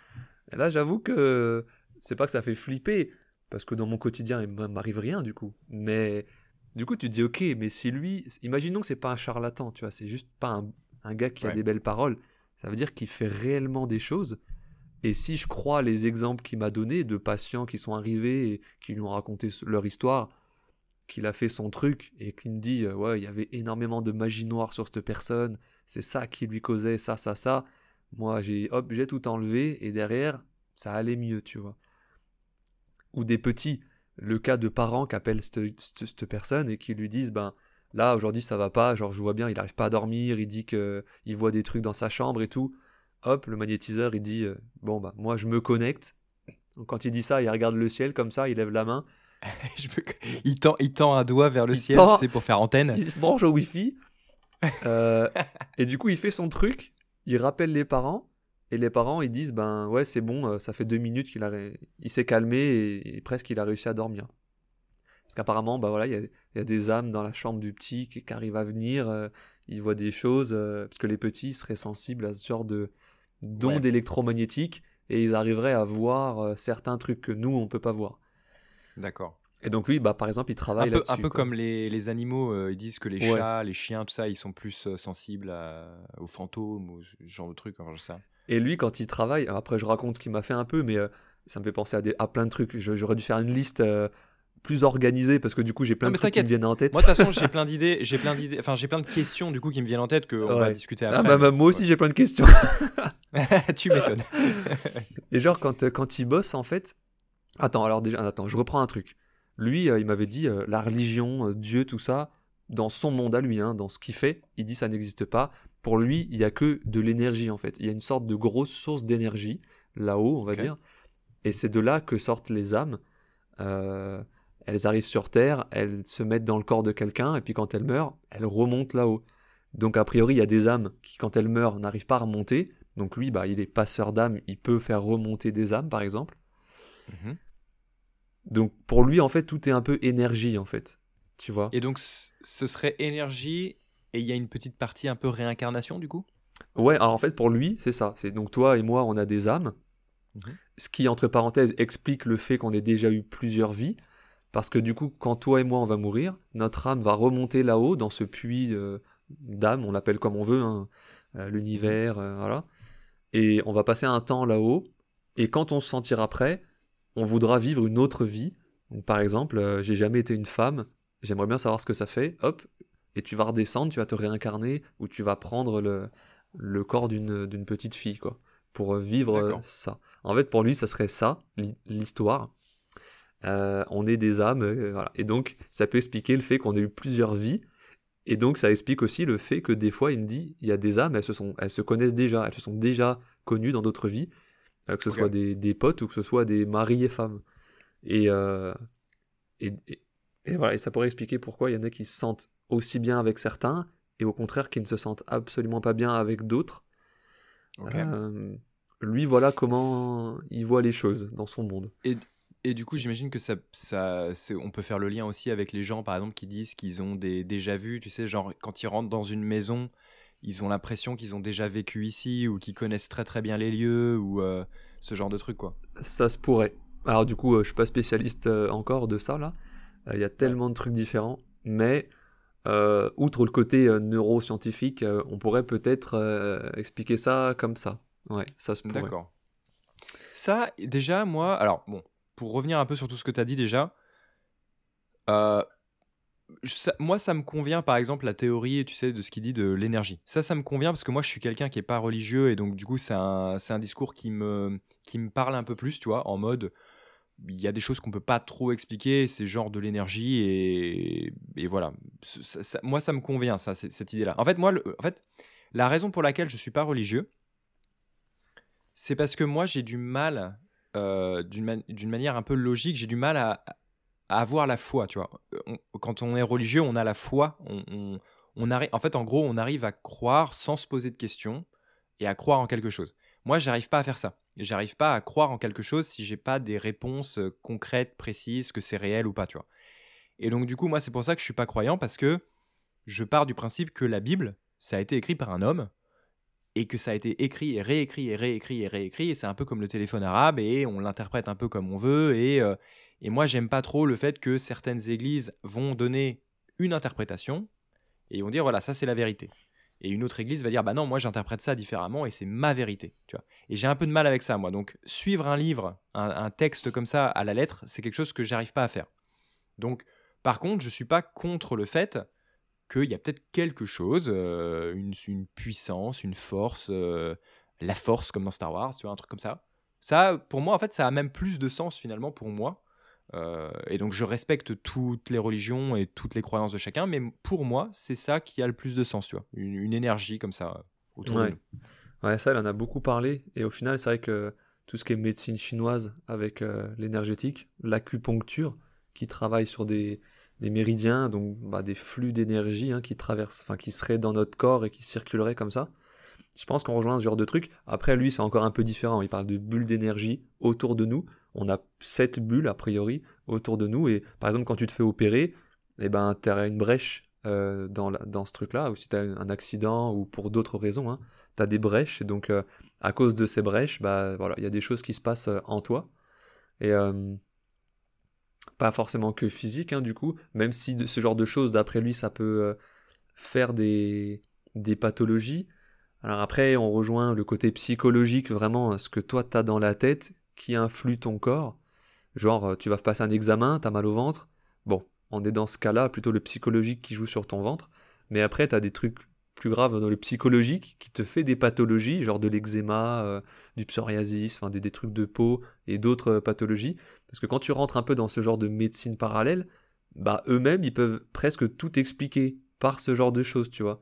B: Et là, j'avoue que c'est pas que ça fait flipper, parce que dans mon quotidien, il m'arrive rien, du coup. Mais du coup, tu te dis, ok, mais si lui, imaginons que c'est pas un charlatan, tu vois, c'est juste pas un, gars qui a des belles paroles, ça veut dire qu'il fait réellement des choses. Et si je crois les exemples qu'il m'a donnés de patients qui sont arrivés et qui lui ont raconté leur histoire, qu'il a fait son truc et qu'il me dit, euh, ouais, il y avait énormément de magie noire sur cette personne, c'est ça qui lui causait ça, ça, ça. Moi, j'ai hop, j'ai tout enlevé et derrière, ça allait mieux, tu vois. Ou des petits, le cas de parents qui appellent cette, personne et qui lui disent, ben là aujourd'hui ça va pas, genre je vois bien, il arrive pas à dormir, il dit que il voit des trucs dans sa chambre et tout. Hop, le magnétiseur il dit, euh, bon bah moi je me connecte. quand il dit ça, il regarde le ciel comme ça, il lève la main.
A: il, tend, il tend un doigt vers le ciel, c'est pour faire antenne.
B: Il se branche au Wi-Fi euh, et du coup, il fait son truc, il rappelle les parents, et les parents, ils disent, ben ouais, c'est bon, euh, ça fait deux minutes qu'il a, il s'est calmé et, presque il a réussi à dormir. Parce qu'apparemment, bah voilà, il y, a, des âmes dans la chambre du petit qui, arrivent à venir, euh, ils voient des choses, parce que les petits seraient sensibles à ce genre de d'ondes électromagnétiques, et ils arriveraient à voir certains trucs que nous, on peut pas voir.
A: D'accord.
B: Et donc lui, bah, par exemple, il travaille
A: là-dessus. Un peu comme les, les animaux, euh, ils disent que les chats, les chiens, tout ça, ils sont plus euh, sensibles aux fantômes, ou ce genre de trucs, sais.
B: Et lui, quand il travaille, après je raconte ce qu'il m'a fait un peu, mais euh, ça me fait penser à, des, à plein de trucs. J'aurais dû faire une liste plus organisée parce que du coup j'ai plein de trucs qui me viennent en tête.
A: Moi de toute façon j'ai plein d'idées, j'ai plein d'idées, enfin j'ai plein de questions du coup qui me viennent en tête que on va discuter ah, après.
B: Ah bah, moi aussi j'ai plein de questions.
A: tu m'étonnes.
B: Et genre quand quand il bosse en fait, attends alors déjà attends je reprends un truc. Lui, euh, il m'avait dit euh, la religion, euh, Dieu, tout ça, dans son monde à lui, hein, dans ce qu'il fait, il dit ça n'existe pas. Pour lui, il n'y a que de l'énergie en fait. Il y a une sorte de grosse source d'énergie là-haut, on va dire. Et c'est de là que sortent les âmes. elles arrivent sur Terre, elles se mettent dans le corps de quelqu'un, et puis quand elles meurent, elles remontent là-haut. Donc a priori, il y a des âmes qui, quand elles meurent, n'arrivent pas à remonter. Donc lui, bah, il est passeur d'âmes, il peut faire remonter des âmes, par exemple. Mhm. Donc pour lui, en fait, tout est un peu énergie, en fait. Tu vois?
A: Et donc ce serait énergie et il y a une petite partie un peu réincarnation, du coup?
B: Ouais, alors en fait, pour lui, c'est ça. C'est donc toi et moi, on a des âmes. Mhm. Ce qui, entre parenthèses, explique le fait qu'on ait déjà eu plusieurs vies. Parce que du coup, quand toi et moi, on va mourir, notre âme va remonter là-haut, dans ce puits euh, d'âme, on l'appelle comme on veut, hein, euh, l'univers, euh, voilà. Et on va passer un temps là-haut. Et quand on se sentira prêt, on voudra vivre une autre vie. par exemple, euh, j'ai jamais été une femme, j'aimerais bien savoir ce que ça fait, hop, et tu vas redescendre, tu vas te réincarner, ou tu vas prendre le, le corps d'une petite fille, quoi, pour euh, vivre euh, ça. En fait, pour lui, ça serait ça, l'histoire. on est des âmes, voilà. Et donc, ça peut expliquer le fait qu'on ait eu plusieurs vies, et donc, ça explique aussi le fait que des fois, il me dit, il y a des âmes, elles se, sont, elles se connaissent déjà, elles se sont déjà connues dans d'autres vies, que ce soit des, des, potes ou que ce soit des maris et femmes. Et, euh, et, et, voilà, et ça pourrait expliquer pourquoi il y en a qui se sentent aussi bien avec certains et au contraire qui ne se sentent absolument pas bien avec d'autres. Euh, lui, voilà comment il voit les choses dans son monde.
A: Et, et du coup, j'imagine que ça, ça on peut faire le lien aussi avec les gens, par exemple, qui disent qu'ils ont des déjà vus, tu sais, genre quand ils rentrent dans une maison ils ont l'impression qu'ils ont déjà vécu ici ou qu'ils connaissent très très bien les lieux ou euh, ce genre de truc quoi.
B: Ça se pourrait. Alors du coup, euh, je suis pas spécialiste euh, encore de ça là. Il y a tellement de trucs différents, mais outre le côté neuroscientifique, on pourrait peut-être expliquer ça comme ça. Ouais, ça se pourrait. D'accord.
A: Ça, déjà, moi, alors bon, pour revenir un peu sur tout ce que tu as dit déjà, moi, ça me convient, par exemple, la théorie, tu sais, de ce qu'il dit de l'énergie. Ça, ça me convient parce que moi, je suis quelqu'un qui est pas religieux et donc, du coup, c'est un, discours qui me, parle un peu plus, tu vois, en mode, il y a des choses qu'on peut pas trop expliquer, c'est genre de l'énergie et, et, voilà. moi, ça me convient, ça, cette idée-là. En fait, moi, en fait, la raison pour laquelle je suis pas religieux, C'est parce que moi, j'ai du mal, euh, d'une manière un peu logique, j'ai du mal à, avoir la foi, tu vois. quand on est religieux, on a la foi. On, en fait, en gros, on arrive à croire sans se poser de questions et à croire en quelque chose. Moi, j'arrive pas à faire ça. J'arrive pas à croire en quelque chose si j'ai pas des réponses euh, concrètes, précises, que c'est réel ou pas, tu vois. Et donc, du coup, moi, c'est pour ça que je suis pas croyant parce que je pars du principe que la Bible, ça a été écrit par un homme et que ça a été écrit et réécrit et réécrit et réécrit. Et c'est un peu comme le téléphone arabe et on l'interprète un peu comme on veut. Et, euh, et moi, j'aime pas trop le fait que certaines églises vont donner une interprétation et vont dire voilà, ça c'est la vérité. Et une autre église va dire bah non, moi j'interprète ça différemment et c'est ma vérité. Tu vois. Et j'ai un peu de mal avec ça, moi. Donc suivre un livre, un, texte comme ça à la lettre, c'est quelque chose que j'arrive pas à faire. Donc, par contre, je suis pas contre le fait qu'il y a peut-être quelque chose, euh, une, puissance, une force, euh, la force comme dans Star Wars, tu vois, un truc comme ça. Ça, pour moi, en fait, ça a même plus de sens finalement pour moi. Euh, et donc, je respecte toutes les religions et toutes les croyances de chacun, mais pour moi, c'est ça qui a le plus de sens, tu vois, une, énergie comme ça autour
B: ouais. Ouais, ça, elle en a beaucoup parlé, et au final, c'est vrai que tout ce qui est médecine chinoise avec l'énergétique, l'acupuncture, qui travaille sur des, des méridiens, donc bah, des flux d'énergie hein, qui traversent, enfin qui seraient dans notre corps et qui circuleraient comme ça. Je pense qu'on rejoint ce genre de truc. Après, lui, c'est encore un peu différent. Il parle de bulles d'énergie autour de nous. On a sept bulles, a priori, autour de nous. Et par exemple, quand tu te fais opérer, eh ben, tu as une brèche euh, dans, ce truc-là. Ou si tu as un accident ou pour d'autres raisons, hein, tu as des brèches. Et donc, euh, à cause de ces brèches, bah, voilà, il y a des choses qui se passent euh, en toi. Et pas forcément que physique, hein, du coup, même si ce genre de choses, d'après lui, ça peut faire des, des pathologies. Alors après, on rejoint le côté psychologique, vraiment, ce que toi, t'as dans la tête qui influe ton corps. Genre, euh, tu vas passer un examen, t'as mal au ventre. Bon, on est dans ce cas-là, plutôt le psychologique qui joue sur ton ventre. Mais après, t'as des trucs plus grave dans le psychologique qui te fait des pathologies, genre de l'eczéma, euh, du psoriasis, enfin des, des, trucs de peau et d'autres euh, pathologies. Parce que quand tu rentres un peu dans ce genre de médecine parallèle, bah eux-mêmes ils peuvent presque tout expliquer par ce genre de choses, tu vois.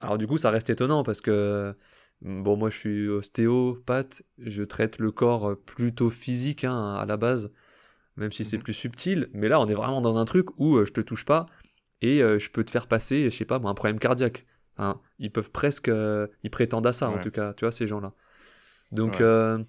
B: Alors du coup ça reste étonnant parce que bon moi je suis ostéopathe, je traite le corps plutôt physique hein, à la base, même si c'est mhm. plus subtil. Mais là on est vraiment dans un truc où euh, je te touche pas et euh, je peux te faire passer, je sais pas, un problème cardiaque. ils peuvent presque, euh, ils prétendent à ça en tout cas, tu vois, ces gens-là. Donc, euh,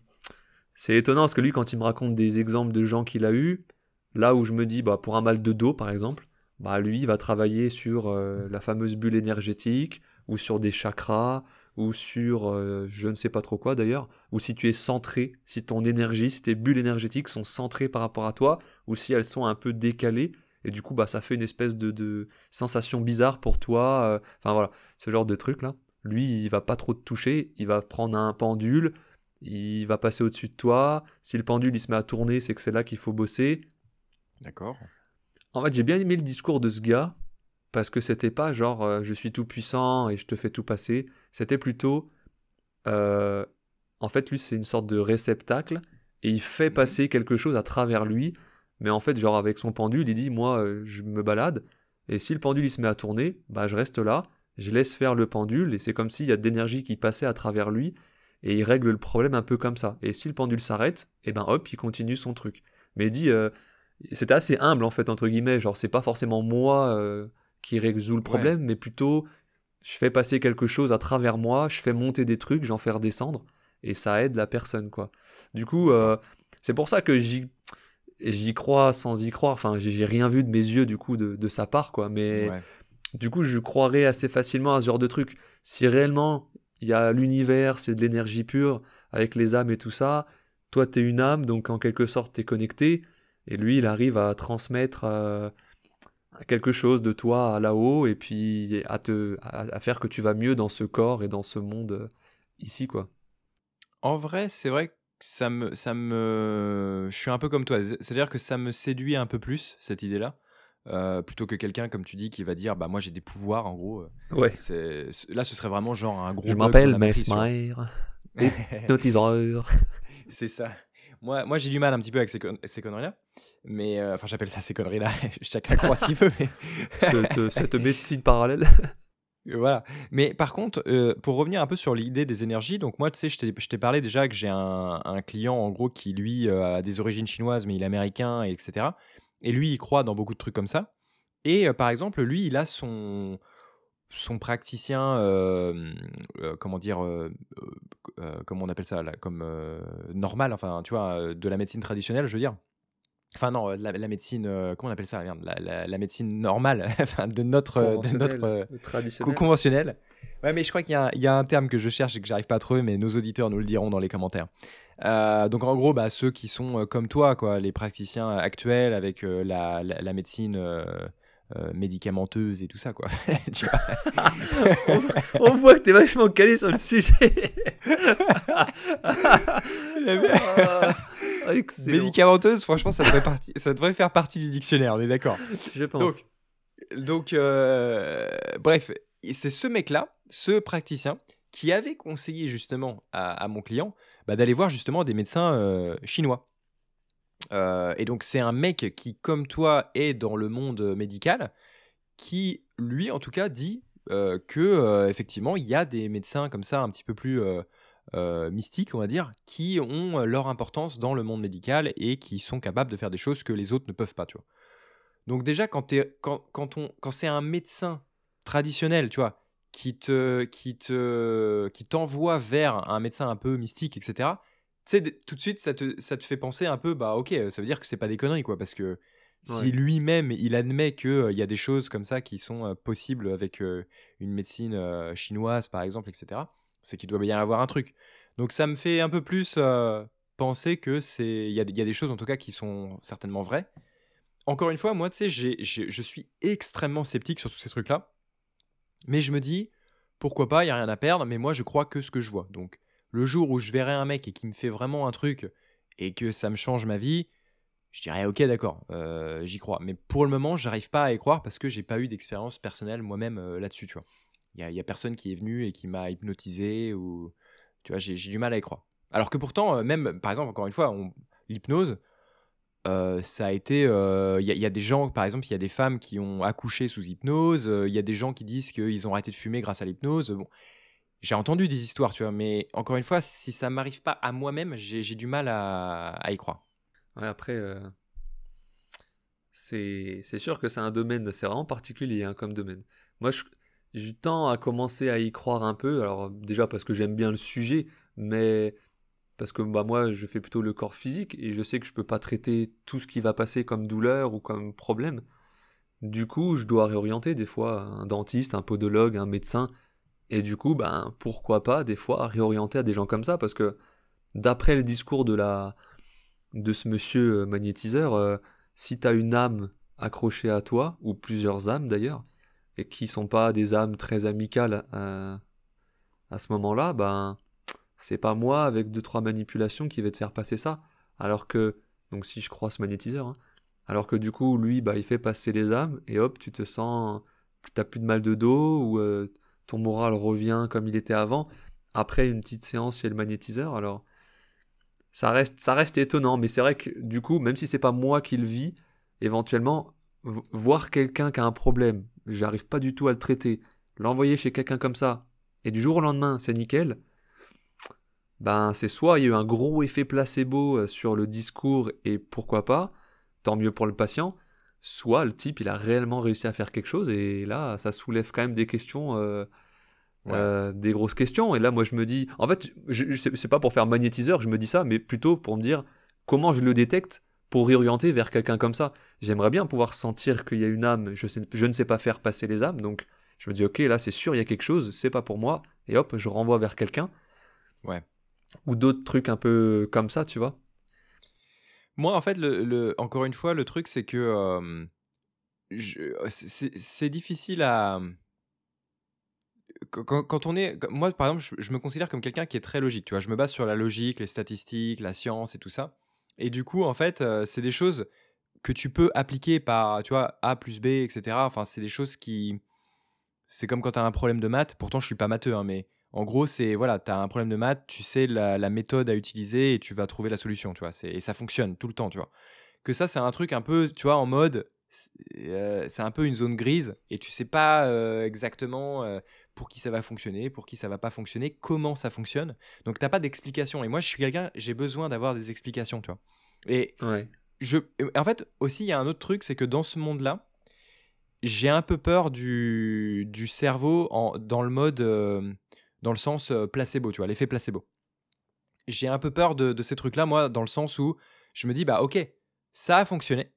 B: c'est étonnant parce que lui, quand il me raconte des exemples de gens qu'il a eu, là où je me dis, bah, pour un mal de dos par exemple, bah, lui, il va travailler sur la fameuse bulle énergétique ou sur des chakras ou sur je ne sais pas trop quoi d'ailleurs, ou si tu es centré, si ton énergie, si tes bulles énergétiques sont centrées par rapport à toi, ou si elles sont un peu décalées, et du coup bah ça fait une espèce de, sensation bizarre pour toi euh, enfin voilà ce genre de truc là. Lui il va pas trop te toucher il va prendre un pendule il va passer au-dessus de toi. Si le pendule il se met à tourner c'est que c'est là qu'il faut bosser.
A: D'accord.
B: En fait j'ai bien aimé le discours de ce gars parce que c'était pas genre euh, je suis tout puissant et je te fais tout passer c'était plutôt euh, en fait lui c'est une sorte de réceptacle et il fait mhm. passer quelque chose à travers lui mais en fait, genre avec son pendule, il dit moi, euh, je me balade, et si le pendule il se met à tourner, bah je reste là, je laisse faire le pendule, et c'est comme s'il y a de l'énergie qui passait à travers lui, et il règle le problème un peu comme ça. Et si le pendule s'arrête, et eh ben hop, il continue son truc. Mais il dit, c'était assez humble en fait entre guillemets, genre c'est pas forcément moi qui résout le problème, mais plutôt je fais passer quelque chose à travers moi, je fais monter des trucs, j'en fais redescendre, et ça aide la personne quoi. Du coup, c'est pour ça que j'y j'y crois sans y croire. Enfin, j'ai rien vu de mes yeux du coup de, sa part, quoi. Mais du coup, je croirais assez facilement à ce genre de truc. Si réellement il y a l'univers, c'est de l'énergie pure avec les âmes et tout ça, toi t'es une âme, donc en quelque sorte t'es connecté. Et lui, il arrive à transmettre euh, quelque chose de toi là-haut et puis à te à, faire que tu vas mieux dans ce corps et dans ce monde euh, ici, quoi.
A: En vrai, c'est vrai que ça me, ça me, je suis un peu comme toi. C'est-à-dire que ça me séduit un peu plus cette idée-là, euh, plutôt que quelqu'un comme tu dis qui va dire, bah moi j'ai des pouvoirs en gros. Euh,
B: ouais.
A: Là, ce serait vraiment genre un gros.
B: Je m'appelle Mesmer, hypnotiseur.
A: C'est ça. Moi, moi j'ai du mal un petit peu avec ces, ces conneries-là. Mais euh, enfin, j'appelle ça ces conneries-là. Chacun croit ce qu'il veut. Mais...
B: cette, cette médecine parallèle.
A: voilà. Mais par contre, euh, pour revenir un peu sur l'idée des énergies, donc moi, tu sais, je t'ai parlé déjà que j'ai un, client, en gros, qui, lui, euh, a des origines chinoises, mais il est américain, etc. Et lui, il croit dans beaucoup de trucs comme ça. Et euh, par exemple, lui, il a son, son praticien, comment dire, comment on appelle ça, là, comme normal, enfin, tu vois, de la médecine traditionnelle, je veux dire. Enfin non, la, médecine, comment on appelle ça la, médecine normale, de notre, de notre conventionnelle. Ouais, mais je crois qu'il y, y, a un terme que je cherche et que j'arrive pas à trouver, mais nos auditeurs nous le diront dans les commentaires. donc en gros, bah, ceux qui sont comme toi, quoi, les praticiens actuels avec la, médecine euh, médicamenteuse et tout ça, quoi. tu
B: vois on, voit que tu es vachement calé sur le sujet.
A: Médicamenteuse, franchement, ça devrait, partie, ça devrait faire partie du dictionnaire, on est d'accord.
B: Je pense.
A: Donc, euh, bref, c'est ce mec-là, ce praticien, qui avait conseillé justement à, mon client bah, d'aller voir justement des médecins euh, chinois. Euh, et donc c'est un mec qui, comme toi, est dans le monde médical, qui, lui, en tout cas, dit euh, que euh, effectivement, il y a des médecins comme ça, un petit peu plus mystiques, on va dire, qui ont leur importance dans le monde médical et qui sont capables de faire des choses que les autres ne peuvent pas, tu vois. Donc déjà, quand, quand c'est un médecin traditionnel, tu vois, qui te, qui te, qui t'envoie vers un médecin un peu mystique, etc sais, tout de suite, ça te, ça te fait penser un peu, bah ok, ça veut dire que c'est pas des conneries, quoi, parce que si lui-même, il admet qu'il euh, y a des choses comme ça qui sont euh, possibles avec euh, une médecine chinoise, par exemple, etc., c'est qu'il doit bien y avoir un truc. Donc ça me fait un peu plus penser que c'est, il y a, y a, des choses, en tout cas, qui sont certainement vraies. Encore une fois, moi, tu sais, je suis extrêmement sceptique sur tous ces trucs-là, mais je me dis, pourquoi pas, il y a rien à perdre, mais moi, je crois que ce que je vois. Donc, le jour où je verrai un mec et qui me fait vraiment un truc et que ça me change ma vie, je dirais ok d'accord, euh, j'y crois. Mais pour le moment, j'arrive pas à y croire parce que j'ai pas eu d'expérience personnelle moi-même euh, là-dessus, tu vois. Il y, a personne qui est venu et qui m'a hypnotisé ou tu vois, j'ai du mal à y croire. Alors que pourtant, euh, même par exemple, encore une fois, l'hypnose, ça a été. Il y, a des gens, par exemple, il y a des femmes qui ont accouché sous hypnose. Il y a des gens qui disent qu'ils ont arrêté de fumer grâce à l'hypnose. Bon, j'ai entendu des histoires, tu vois, mais encore une fois, si ça m'arrive pas à moi-même, j'ai du mal à, y croire.
B: Après, euh, c'est sûr que c'est un domaine, c'est vraiment particulier hein, comme domaine. Moi, je, tends à commencer à y croire un peu, alors déjà parce que j'aime bien le sujet, mais parce que bah, moi, je fais plutôt le corps physique et je sais que je peux pas traiter tout ce qui va passer comme douleur ou comme problème. Du coup, je dois réorienter des fois un dentiste, un podologue, un médecin et du coup, ben, pourquoi pas des fois réorienter à des gens comme ça Parce que d'après le discours de, la, de ce monsieur euh, magnétiseur, euh, si tu as une âme accrochée à toi, ou plusieurs âmes d'ailleurs, et qui sont pas des âmes très amicales euh, à ce moment-là, ben c'est pas moi avec deux trois manipulations qui vais te faire passer ça. Alors que, donc si je crois ce magnétiseur, hein, alors que du coup lui, bah il fait passer les âmes et hop, tu te sens, t'as plus de mal de dos ou ton moral revient comme il était avant, après une petite séance chez le magnétiseur, alors ça reste, ça reste étonnant, mais c'est vrai que du coup, même si c'est pas moi qui le vis, éventuellement, voir quelqu'un qui a un problème, j'arrive pas du tout à le traiter, l'envoyer chez quelqu'un comme ça, et du jour au lendemain, c'est nickel, ben c'est soit il y a eu un gros effet placebo euh, sur le discours et pourquoi pas, tant mieux pour le patient, soit le type il a réellement réussi à faire quelque chose et là ça soulève quand même des questions euh, euh, des grosses questions. Et là moi je me dis en fait je, c'est pas pour faire magnétiseur je me dis ça mais plutôt pour me dire comment je le détecte pour réorienter vers quelqu'un comme ça. J'aimerais bien pouvoir sentir qu'il y a une âme je, sais, je ne sais pas faire passer les âmes donc je me dis ok là c'est sûr il y a quelque chose c'est pas pour moi et hop je renvoie vers quelqu'un.
A: Ouais.
B: Ou d'autres trucs un peu comme ça tu vois
A: moi, en fait, le, encore une fois, le truc, c'est que c'est difficile à. Quand, on est. Moi, par exemple, je, me considère comme quelqu'un qui est très logique. Tu vois, je me base sur la logique, les statistiques, la science et tout ça. Et du coup, en fait, c'est des choses que tu peux appliquer par, tu vois, A plus B, etc. Enfin, c'est des choses qui. C'est comme quand tu as un problème de maths. Pourtant, je suis pas matheux, hein, mais en gros, c'est voilà, tu as un problème de maths, tu sais la, méthode à utiliser et tu vas trouver la solution, tu vois. Et ça fonctionne tout le temps, tu vois. Que ça, c'est un truc un peu, tu vois, en mode, c'est un peu une zone grise et tu sais pas exactement pour qui ça va fonctionner, pour qui ça va pas fonctionner, comment ça fonctionne. Donc t'as pas d'explication. Et moi, je suis quelqu'un, j'ai besoin d'avoir des explications, tu vois. Et je, en fait, aussi, il y a un autre truc, c'est que dans ce monde-là, j'ai un peu peur du, du cerveau en, dans le mode, dans le sens placebo, tu vois, l'effet placebo. J'ai un peu peur de, de ces trucs-là, moi, dans le sens où je me dis, bah ok, ça a fonctionné.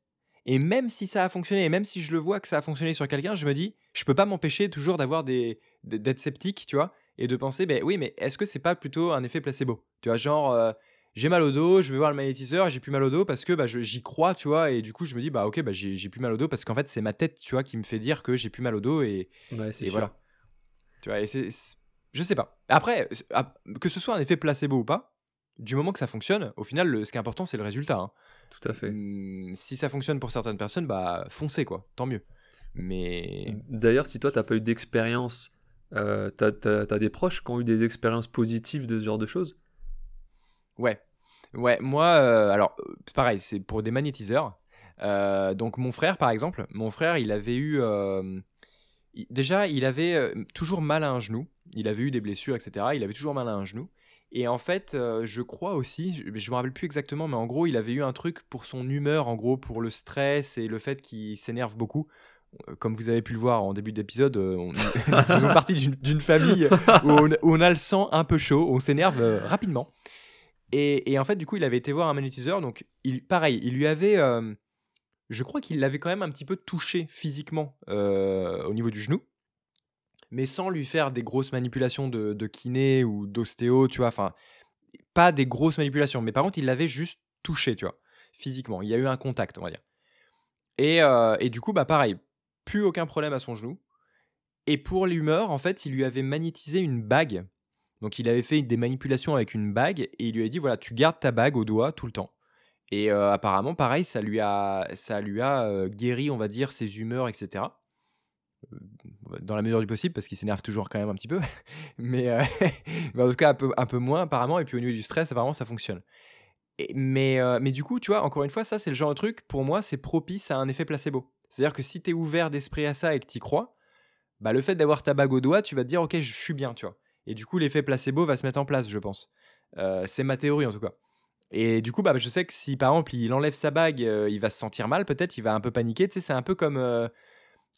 A: Et même si ça a fonctionné, et même si je le vois que ça a fonctionné sur quelqu'un, je me dis, je peux pas m'empêcher toujours d'avoir des, d'être sceptique, tu vois, et de penser, ben oui, mais est-ce que c'est pas plutôt un effet placebo? Tu vois, genre, euh, j'ai mal au dos, je vais voir le magnétiseur, j'ai plus mal au dos parce que bah, j'y crois, tu vois, et du coup, je me dis, bah ok, bah, j'ai plus mal au dos parce qu'en fait, c'est ma tête, tu vois, qui me fait dire que j'ai plus mal au dos, et,
B: et
A: voilà. Tu vois, et c'est. Je sais pas. Après, que ce soit un effet placebo ou pas, du moment que ça fonctionne, au final, le, ce qui est important, c'est le résultat. Hein.
B: Tout à fait.
A: Mmh, si ça fonctionne pour certaines personnes, bah foncez quoi, tant mieux. Mais
B: d'ailleurs, si toi t'as pas eu d'expérience, euh, t'as as, des proches qui ont eu des expériences positives de ce genre de choses?
A: Ouais, ouais. Moi, euh, alors c'est pareil, c'est pour des magnétiseurs. Euh, donc mon frère, par exemple, mon frère, il avait eu déjà, il avait toujours mal à un genou. Il avait eu des blessures, etc. Il avait toujours mal à un genou. Et en fait, euh, je crois aussi, je, ne me rappelle plus exactement, mais en gros, il avait eu un truc pour son humeur, en gros, pour le stress et le fait qu'il s'énerve beaucoup. Euh, comme vous avez pu le voir en début d'épisode, euh, on, faisons partie d'une famille où on, a le sang un peu chaud, on s'énerve rapidement. Et, en fait, du coup, il avait été voir un magnétiseur, donc il, pareil, il lui avait, je crois qu'il l'avait quand même un petit peu touché physiquement au niveau du genou mais sans lui faire des grosses manipulations de, de kiné ou d'ostéo, tu vois. Enfin, pas des grosses manipulations, mais par contre, il l'avait juste touché, tu vois, physiquement. Il y a eu un contact, on va dire. Et, euh, et du coup, bah pareil, plus aucun problème à son genou. Et pour l'humeur, en fait, il lui avait magnétisé une bague. Donc, il avait fait des manipulations avec une bague et il lui a dit voilà, tu gardes ta bague au doigt tout le temps. Et euh, apparemment, pareil, ça lui a, ça lui a euh, guéri, on va dire, ses humeurs, etc dans la mesure du possible, parce qu'il s'énerve toujours quand même un petit peu, mais, euh, mais, en tout cas un peu, moins apparemment, et puis au niveau du stress, apparemment ça fonctionne. Mais, euh, mais du coup, tu vois, encore une fois, ça c'est le genre de truc, pour moi, c'est propice à un effet placebo. C'est-à-dire que si tu es ouvert d'esprit à ça et que tu crois, bah, le fait d'avoir ta bague au doigt, tu vas te dire, ok, je suis bien, tu vois. Et du coup, l'effet placebo va se mettre en place, je pense. Euh, c'est ma théorie en tout cas. Et du coup, bah, je sais que si par exemple il enlève sa bague, il va se sentir mal, peut-être, il va un peu paniquer. Tu sais, c'est un peu comme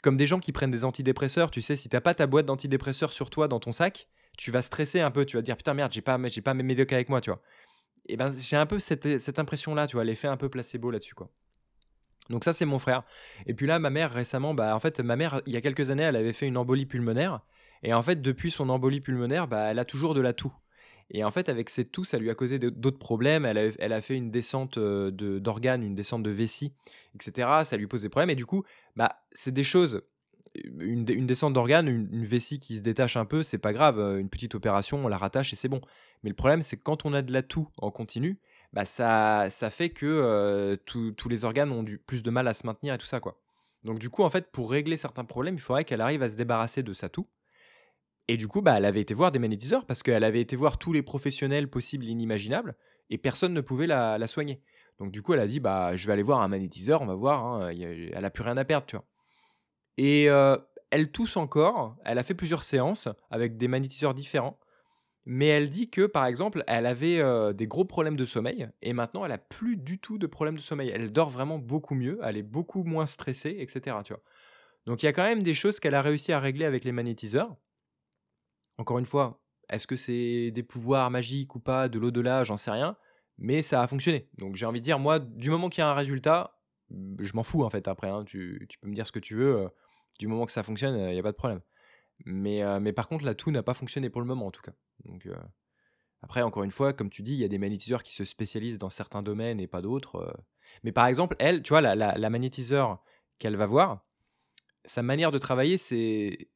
A: comme des gens qui prennent des antidépresseurs, tu sais, si t'as pas ta boîte d'antidépresseurs sur toi dans ton sac, tu vas stresser un peu, tu vas dire putain merde, j'ai pas, j'ai pas mes médocs avec moi, tu vois. Et ben j'ai un peu cette, cette impression-là, tu vois, l'effet un peu placebo là-dessus, quoi. Donc ça c'est mon frère. Et puis là ma mère récemment, bah en fait ma mère il y a quelques années elle avait fait une embolie pulmonaire et en fait depuis son embolie pulmonaire bah elle a toujours de la toux. Et en fait, avec cette toux, ça lui a causé d'autres problèmes. Elle a, fait une descente euh, d'organes, une descente de vessie, etc. Ça lui pose des problèmes. Et du coup, bah, c'est des choses. Une, une descente d'organes, une, vessie qui se détache un peu, c'est pas grave. Euh, une petite opération, on la rattache et c'est bon. Mais le problème, c'est que quand on a de la toux en continu, bah, ça, ça fait que euh, tous les organes ont plus de mal à se maintenir et tout ça. quoi. Donc du coup, en fait, pour régler certains problèmes, il faudrait qu'elle arrive à se débarrasser de sa toux. Et du coup, bah, elle avait été voir des magnétiseurs parce qu'elle avait été voir tous les professionnels possibles et inimaginables et personne ne pouvait la, soigner. Donc du coup, elle a dit bah je vais aller voir un magnétiseur, on va voir. Hein, elle a plus rien à perdre, tu vois. Et euh, elle tousse encore. Elle a fait plusieurs séances avec des magnétiseurs différents. Mais elle dit que, par exemple, elle avait euh, des gros problèmes de sommeil et maintenant elle a plus du tout de problèmes de sommeil. Elle dort vraiment beaucoup mieux, elle est beaucoup moins stressée, etc. Donc il y a quand même des choses qu'elle a réussi à régler avec les magnétiseurs. Encore une fois, est-ce que c'est des pouvoirs magiques ou pas, de l'au-delà, j'en sais rien, mais ça a fonctionné. Donc j'ai envie de dire, moi, du moment qu'il y a un résultat, je m'en fous en fait après. Hein. tu, peux me dire ce que tu veux, du moment que ça fonctionne, il n'y a pas de problème. Mais, mais par contre, la tout n'a pas fonctionné pour le moment en tout cas. Après, encore une fois, comme tu dis, il y a des magnétiseurs qui se spécialisent dans certains domaines et pas d'autres. Mais par exemple, elle, tu vois, la magnétiseur qu'elle va voir, sa manière de travailler, c'est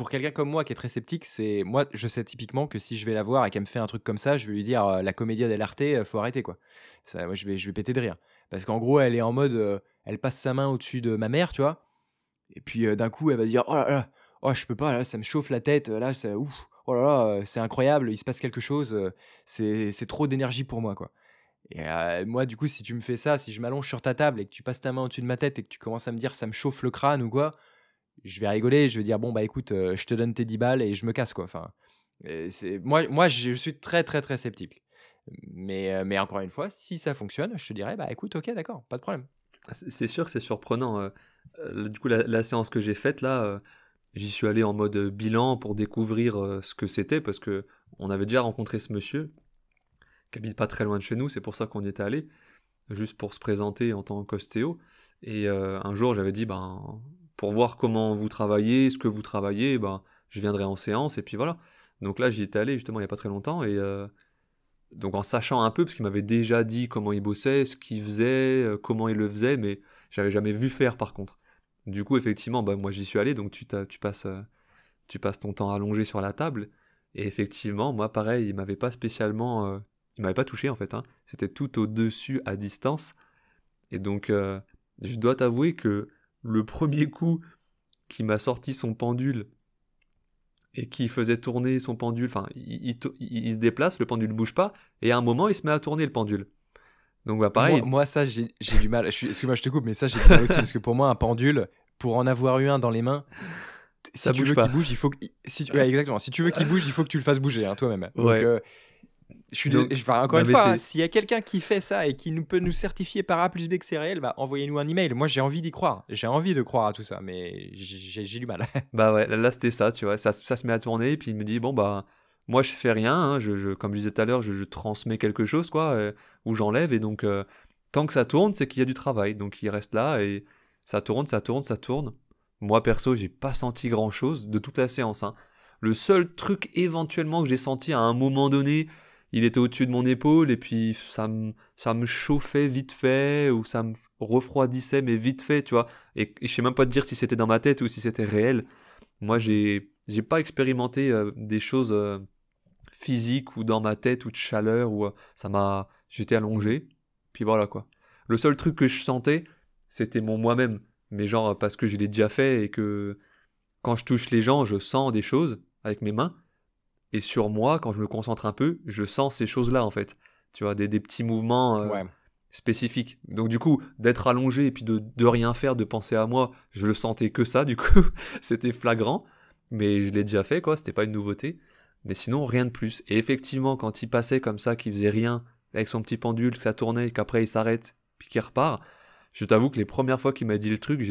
A: pour quelqu'un comme moi qui est très sceptique, c'est moi je sais typiquement que si je vais la voir et qu'elle me fait un truc comme ça, je vais lui dire euh, la comédie dell'arte, euh, faut arrêter quoi. Ça, moi je vais je vais péter de rire parce qu'en gros elle est en mode euh, elle passe sa main au-dessus de ma mère, tu vois. Et puis d'un coup elle va dire oh là là, oh je peux pas là, ça me chauffe la tête, là ça ouf, oh là là, c'est incroyable, il se passe quelque chose, c'est trop d'énergie pour moi quoi. Et euh, moi, du coup, si tu me fais ça, si je m'allonge sur ta table et que tu passes ta main au-dessus de ma tête et que tu commences à me dire ça me chauffe le crâne ou quoi, je vais rigoler. Je vais dire bon, bah écoute, euh, je te donne tes 10 balles et je me casse, quoi. Enfin, moi, moi, je suis très, très, très sceptique. Mais, euh, mais encore une fois, si ça fonctionne, je te dirais bah écoute, ok, d'accord, pas de problème.
B: Ah, c'est sûr que c'est surprenant. du coup, la, séance que j'ai faite là, j'y suis allé en mode bilan pour découvrir ce que c'était parce que on avait déjà rencontré ce monsieur qui habite pas très loin de chez nous, c'est pour ça qu'on y était allé, juste pour se présenter en tant qu'ostéo. Et euh, un jour, j'avais dit, ben, pour voir comment vous travaillez, ce que vous travaillez, ben, je viendrai en séance, et puis voilà. Donc là, j'y étais allé justement il n'y a pas très longtemps, et euh, donc en sachant un peu, parce qu'il m'avait déjà dit comment il bossait, ce qu'il faisait, euh, comment il le faisait, mais j'avais jamais vu faire par contre. Du coup, effectivement, ben, moi j'y suis allé, donc tu, tu, passes, tu passes ton temps allongé sur la table, et effectivement, moi pareil, il m'avait pas spécialement il m'avait pas touché en fait. Hein. C'était tout au-dessus à distance. Et donc, euh, je dois t'avouer que le premier coup qui m'a sorti son pendule et qui faisait tourner son pendule, enfin, il, se déplace, le pendule bouge pas, et à un moment, il se met à tourner le pendule. Donc, bah, pareil.
A: Moi, ça, j'ai du mal. Excuse-moi, je te coupe, mais ça, j'ai du mal aussi, parce que pour moi, un pendule, pour en avoir eu un dans les mains, si tu veux qu'il bouge, il faut que, si tu... exactement. Si tu veux qu'il bouge, il faut que tu le fasses bouger hein, toi-même. Donc, euh, je suis encore une fois, hein, s'il y a quelqu'un qui fait ça et qui nous peut nous certifier par A plus B que c'est réel, bah, envoyez-nous un email. Moi, j'ai envie d'y croire. J'ai envie de croire à tout ça, mais j'ai du mal.
B: bah ouais, là, c'était ça, tu vois. Ça, ça, se met à tourner, et puis il me dit, bon, bah, moi, je fais rien. Hein, je, comme je disais tout à l'heure, je, transmets quelque chose, quoi, euh, ou j'enlève, et donc, euh, tant que ça tourne, c'est qu'il y a du travail. Donc, il reste là, et ça tourne, ça tourne, ça tourne. Moi, perso, j'ai pas senti grand chose de toute la séance. Hein. Le seul truc éventuellement que j'ai senti à un moment donné, il était au-dessus de mon épaule et puis ça me, ça me chauffait vite fait ou ça me refroidissait mais vite fait, tu vois. Et, je sais même pas te dire si c'était dans ma tête ou si c'était réel. Moi, j'ai, j'ai pas expérimenté euh, des choses euh, physiques ou dans ma tête ou de chaleur ou euh, ça m'a, j'étais allongé. Puis voilà quoi. Le seul truc que je sentais, c'était mon moi-même. Mais genre parce que je l'ai déjà fait et que quand je touche les gens, je sens des choses avec mes mains. Et sur moi, quand je me concentre un peu, je sens ces choses-là, en fait. Tu vois, des, petits mouvements euh, spécifiques. Donc, du coup, d'être allongé et puis de, de, rien faire, de penser à moi, je le sentais que ça, du coup. C'était flagrant. Mais je l'ai déjà fait, quoi. C'était pas une nouveauté. Mais sinon, rien de plus. Et effectivement, quand il passait comme ça, qu'il faisait rien, avec son petit pendule, que ça tournait, qu'après il s'arrête, puis qu'il repart, je t'avoue que les premières fois qu'il m'a dit le truc,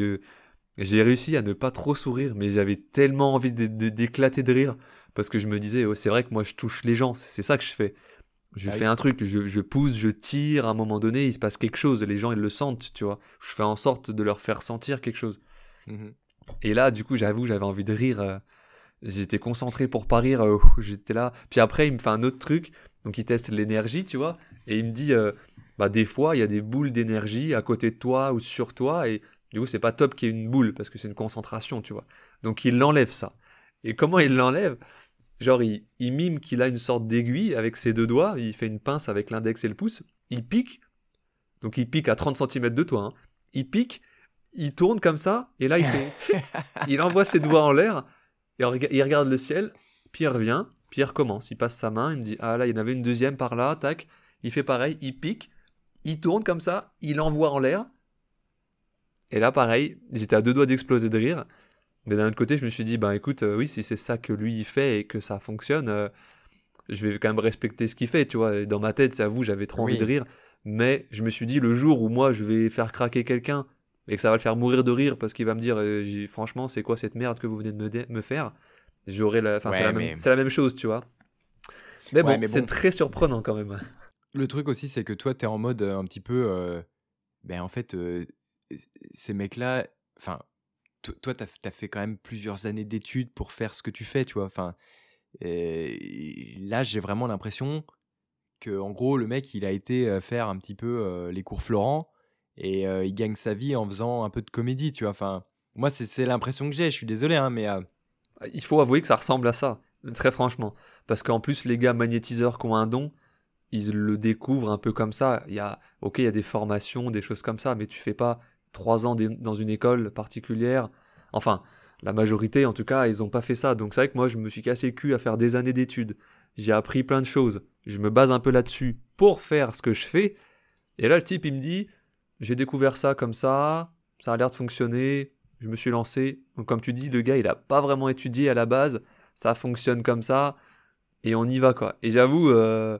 B: j'ai réussi à ne pas trop sourire, mais j'avais tellement envie d'éclater de, de, rire parce que je me disais, c'est vrai que moi je touche les gens, c'est ça que je fais. Je ah fais un truc, je, je, pousse, je tire, à un moment donné, il se passe quelque chose, les gens ils le sentent, tu vois. Je fais en sorte de leur faire sentir quelque chose. Mmh et là, du coup, j'avoue, j'avais envie de rire. Euh, j'étais concentré pour pas rire, euh, j'étais là. Puis après, il me fait un autre truc, donc il teste l'énergie, tu vois, et il me dit, euh, bah des fois, il y a des boules d'énergie à côté de toi ou sur toi, et du coup, c'est pas top qu'il y ait une boule, parce que c'est une concentration, tu vois. Donc il l'enlève ça. Et comment il l'enlève? Genre, il, mime qu'il a une sorte d'aiguille avec ses deux doigts, il fait une pince avec l'index et le pouce, il pique, donc il pique à 30 cm de toi, hein. il pique, il tourne comme ça, et là il fait il envoie ses doigts en l'air, et il regarde le ciel, puis il revient, puis il recommence, il passe sa main, il me dit, ah là, il y en avait une deuxième par là, tac, il fait pareil, il pique, il tourne comme ça, il envoie en l'air, et là pareil, j'étais à deux doigts d'exploser de rire, mais d'un autre côté, je me suis dit, bah écoute, euh, oui, si c'est ça que lui il fait et que ça fonctionne, euh, je vais quand même respecter ce qu'il fait, tu vois. dans ma tête, c'est à vous, j'avais trop envie de rire. Mais je me suis dit, le jour où moi je vais faire craquer quelqu'un et que ça va le faire mourir de rire parce qu'il va me dire, euh, franchement, c'est quoi cette merde que vous venez de me, me faire J'aurais la. Enfin, c'est la, la, même chose, tu vois. Mais bon, c'est très surprenant quand même.
A: Le truc aussi, c'est que toi, tu es en mode un petit peu. ben, en fait, ces mecs-là. Enfin, toi, tu as, fait quand même plusieurs années d'études pour faire ce que tu fais, tu vois. Enfin, là, j'ai vraiment l'impression que, en gros, le mec, il a été faire un petit peu les cours Florent et il gagne sa vie en faisant un peu de comédie, tu vois. Enfin, moi, c'est l'impression que j'ai. Je suis désolé, hein, mais.
B: Il faut avouer que ça ressemble à ça, très franchement. Parce qu'en plus, les gars magnétiseurs qui ont un don, ils le découvrent un peu comme ça. Il y a, ok, il y a des formations, des choses comme ça, mais tu fais pas trois ans dans une école particulière. Enfin, la majorité, en tout cas, ils n'ont pas fait ça. Donc c'est vrai que moi, je me suis cassé le cul à faire des années d'études. J'ai appris plein de choses. Je me base un peu là-dessus pour faire ce que je fais. Et là, le type, il me dit, j'ai découvert ça comme ça, ça a l'air de fonctionner, je me suis lancé. Donc comme tu dis, le gars, il n'a pas vraiment étudié à la base, ça fonctionne comme ça, et on y va, quoi. Et j'avoue... Euh,